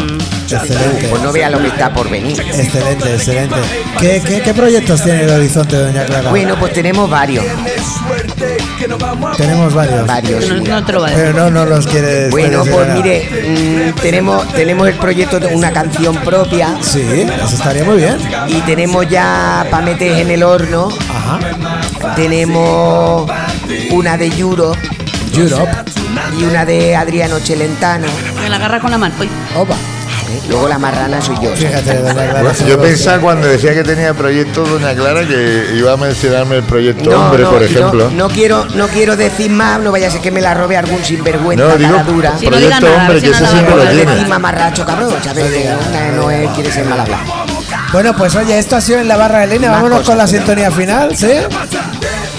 Speaker 1: Excelente.
Speaker 2: Pues no vea lo que está por venir.
Speaker 1: Excelente, excelente. ¿Qué, qué, qué proyectos tiene el horizonte, doña Clara?
Speaker 2: Bueno, pues tenemos varios.
Speaker 1: Tenemos varios.
Speaker 2: Varios.
Speaker 3: No, no.
Speaker 1: Pero no, no los quiere
Speaker 2: Bueno, pues mire, mm, tenemos, tenemos el proyecto de una canción propia.
Speaker 1: Sí, eso estaría muy bien.
Speaker 2: y tenemos ya para meter en el horno,
Speaker 1: Ajá.
Speaker 2: tenemos una de Europe
Speaker 1: Europe.
Speaker 2: y una de Adriano Celentano.
Speaker 3: Me la agarra con la mano.
Speaker 1: Opa.
Speaker 2: Luego la marrana soy yo.
Speaker 1: Fíjate, doña Clara.
Speaker 4: Bueno,
Speaker 1: seguro
Speaker 4: yo pensaba cuando decía que tenía proyecto doña Clara que iba a mencionarme el proyecto
Speaker 2: No,
Speaker 4: hombre,
Speaker 2: no,
Speaker 4: por ejemplo.
Speaker 2: No, quiero, no quiero decir más, no vaya a ser que me la robe algún sinvergüenza
Speaker 4: No, digo
Speaker 2: cara dura.
Speaker 3: Sí, no diga
Speaker 4: proyecto
Speaker 3: nada,
Speaker 4: hombre,
Speaker 3: si
Speaker 4: que
Speaker 3: no
Speaker 4: ese
Speaker 3: la
Speaker 4: siempre lo
Speaker 3: a
Speaker 4: tiene.
Speaker 2: cabrón, ¿sabes? No, no, es- quiere ser mal hablar.
Speaker 1: Bueno, pues oye, esto ha sido en la barra de línea.
Speaker 2: Más
Speaker 1: Vámonos
Speaker 2: cosas
Speaker 1: con la sintonía final, ¿sí?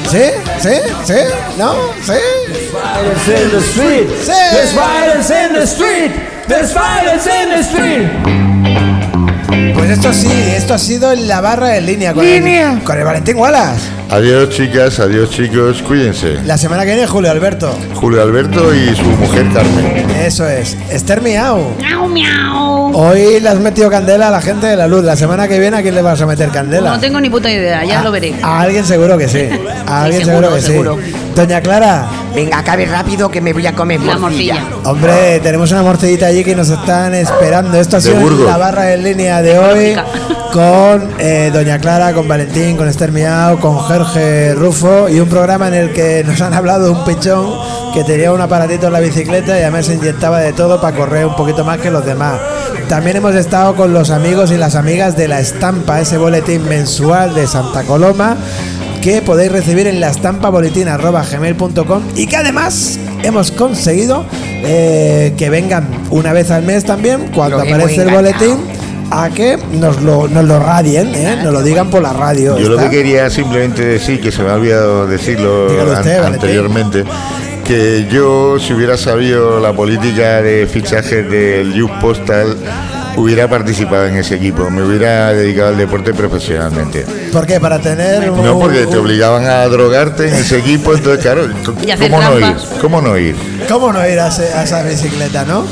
Speaker 1: ¿Sí? ¿Sí? ¿Sí? ¿No? ¿Sí?
Speaker 7: Violence in the street.
Speaker 1: Sí.
Speaker 7: There's violence in the street. There's violence in the street.
Speaker 1: Pues esto sí, esto ha sido en la barra de línea con, El, con el Valentín Wallace.
Speaker 4: Adiós chicas, adiós chicos, cuídense.
Speaker 1: La semana que viene, Julio Alberto.
Speaker 4: Julio Alberto y su mujer Carmen.
Speaker 1: Eso es. Esther Miau.
Speaker 3: miau, miau.
Speaker 1: Hoy le has metido candela a la gente de la luz. La semana que viene, ¿a quién le vas a meter candela?
Speaker 3: No tengo ni puta idea, ya
Speaker 1: A-
Speaker 3: lo veré.
Speaker 1: A alguien seguro que sí. A alguien seguro,
Speaker 3: seguro,
Speaker 1: que
Speaker 3: seguro.
Speaker 1: sí. Doña Clara,
Speaker 2: Venga, acabe rápido que me voy a comer
Speaker 3: La
Speaker 2: morcilla.
Speaker 3: morcilla.
Speaker 1: hombre, tenemos una morcillita allí que nos están esperando. Esto ha sido la barra en línea de hoy con eh, Doña Clara, con Valentín, con Esther Miau, con Jorge Rufo y un programa en el que nos han hablado de un pechón que tenía un aparatito en la bicicleta y además se inyectaba de todo para correr un poquito más que los demás. También hemos estado con los amigos y las amigas de La Estampa, ese boletín mensual de Santa Coloma que podéis recibir en la estampa gmail.com y que además hemos conseguido eh, que vengan una vez al mes también cuando aparece el boletín a que nos lo, nos lo radien, ¿eh? nos lo digan por la radio.
Speaker 4: Yo lo que quería simplemente decir, que se me ha olvidado decirlo an- anteriormente, que yo si hubiera sabido la política de fichajes del Youth Postal, hubiera participado en ese equipo, me hubiera dedicado al deporte profesionalmente.
Speaker 1: ¿Por qué? Para tener un-
Speaker 4: No, porque te obligaban a drogarte en ese equipo, entonces claro, ¿cómo no ir? ¿Cómo no ir?
Speaker 1: ¿Cómo no ir a, ese- a esa bicicleta, no?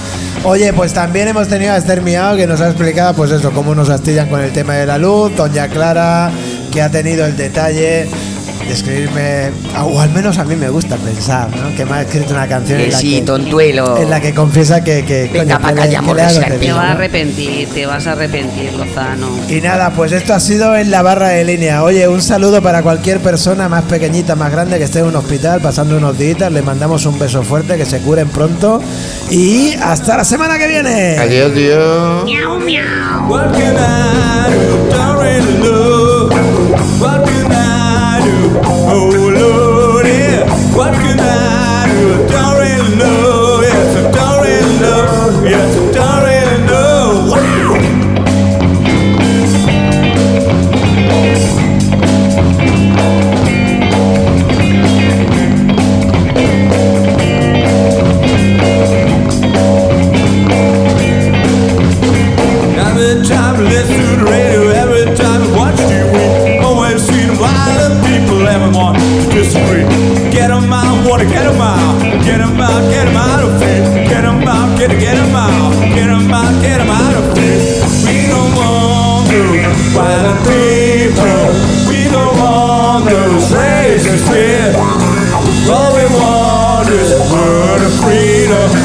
Speaker 1: Oye, pues también hemos tenido a Esther Miao que nos ha explicado, pues eso, cómo nos astillan con el tema de la luz. Doña Clara, que ha tenido el detalle de escribirme, o al menos a mí me gusta pensar, ¿no? Que me ha escrito una canción en la,
Speaker 2: sí,
Speaker 1: que,
Speaker 2: tontuelo.
Speaker 1: en la que confiesa que, que,
Speaker 2: Venga,
Speaker 1: coño, que le- le.
Speaker 3: Te vas a arrepentir, te vas a arrepentir, Lozano.
Speaker 1: Y nada, pues esto ha sido en la barra de línea. Oye, un saludo para cualquier persona más pequeñita, más grande que esté en un hospital pasando unos días. Le mandamos un beso fuerte, que se curen pronto. Y hasta la semana que viene.
Speaker 4: Adiós, Dios.
Speaker 7: What can I do? Don't really know. What can I do? Oh Lord, yeah. What can I to disagree. Get 'em out, wanna get 'em out, get 'em out, get 'em out of here, get 'em out, get get 'em out, get 'em out, get 'em out of here. We don't want those wild people, we don't want those lazy fear. All we want is a word of freedom.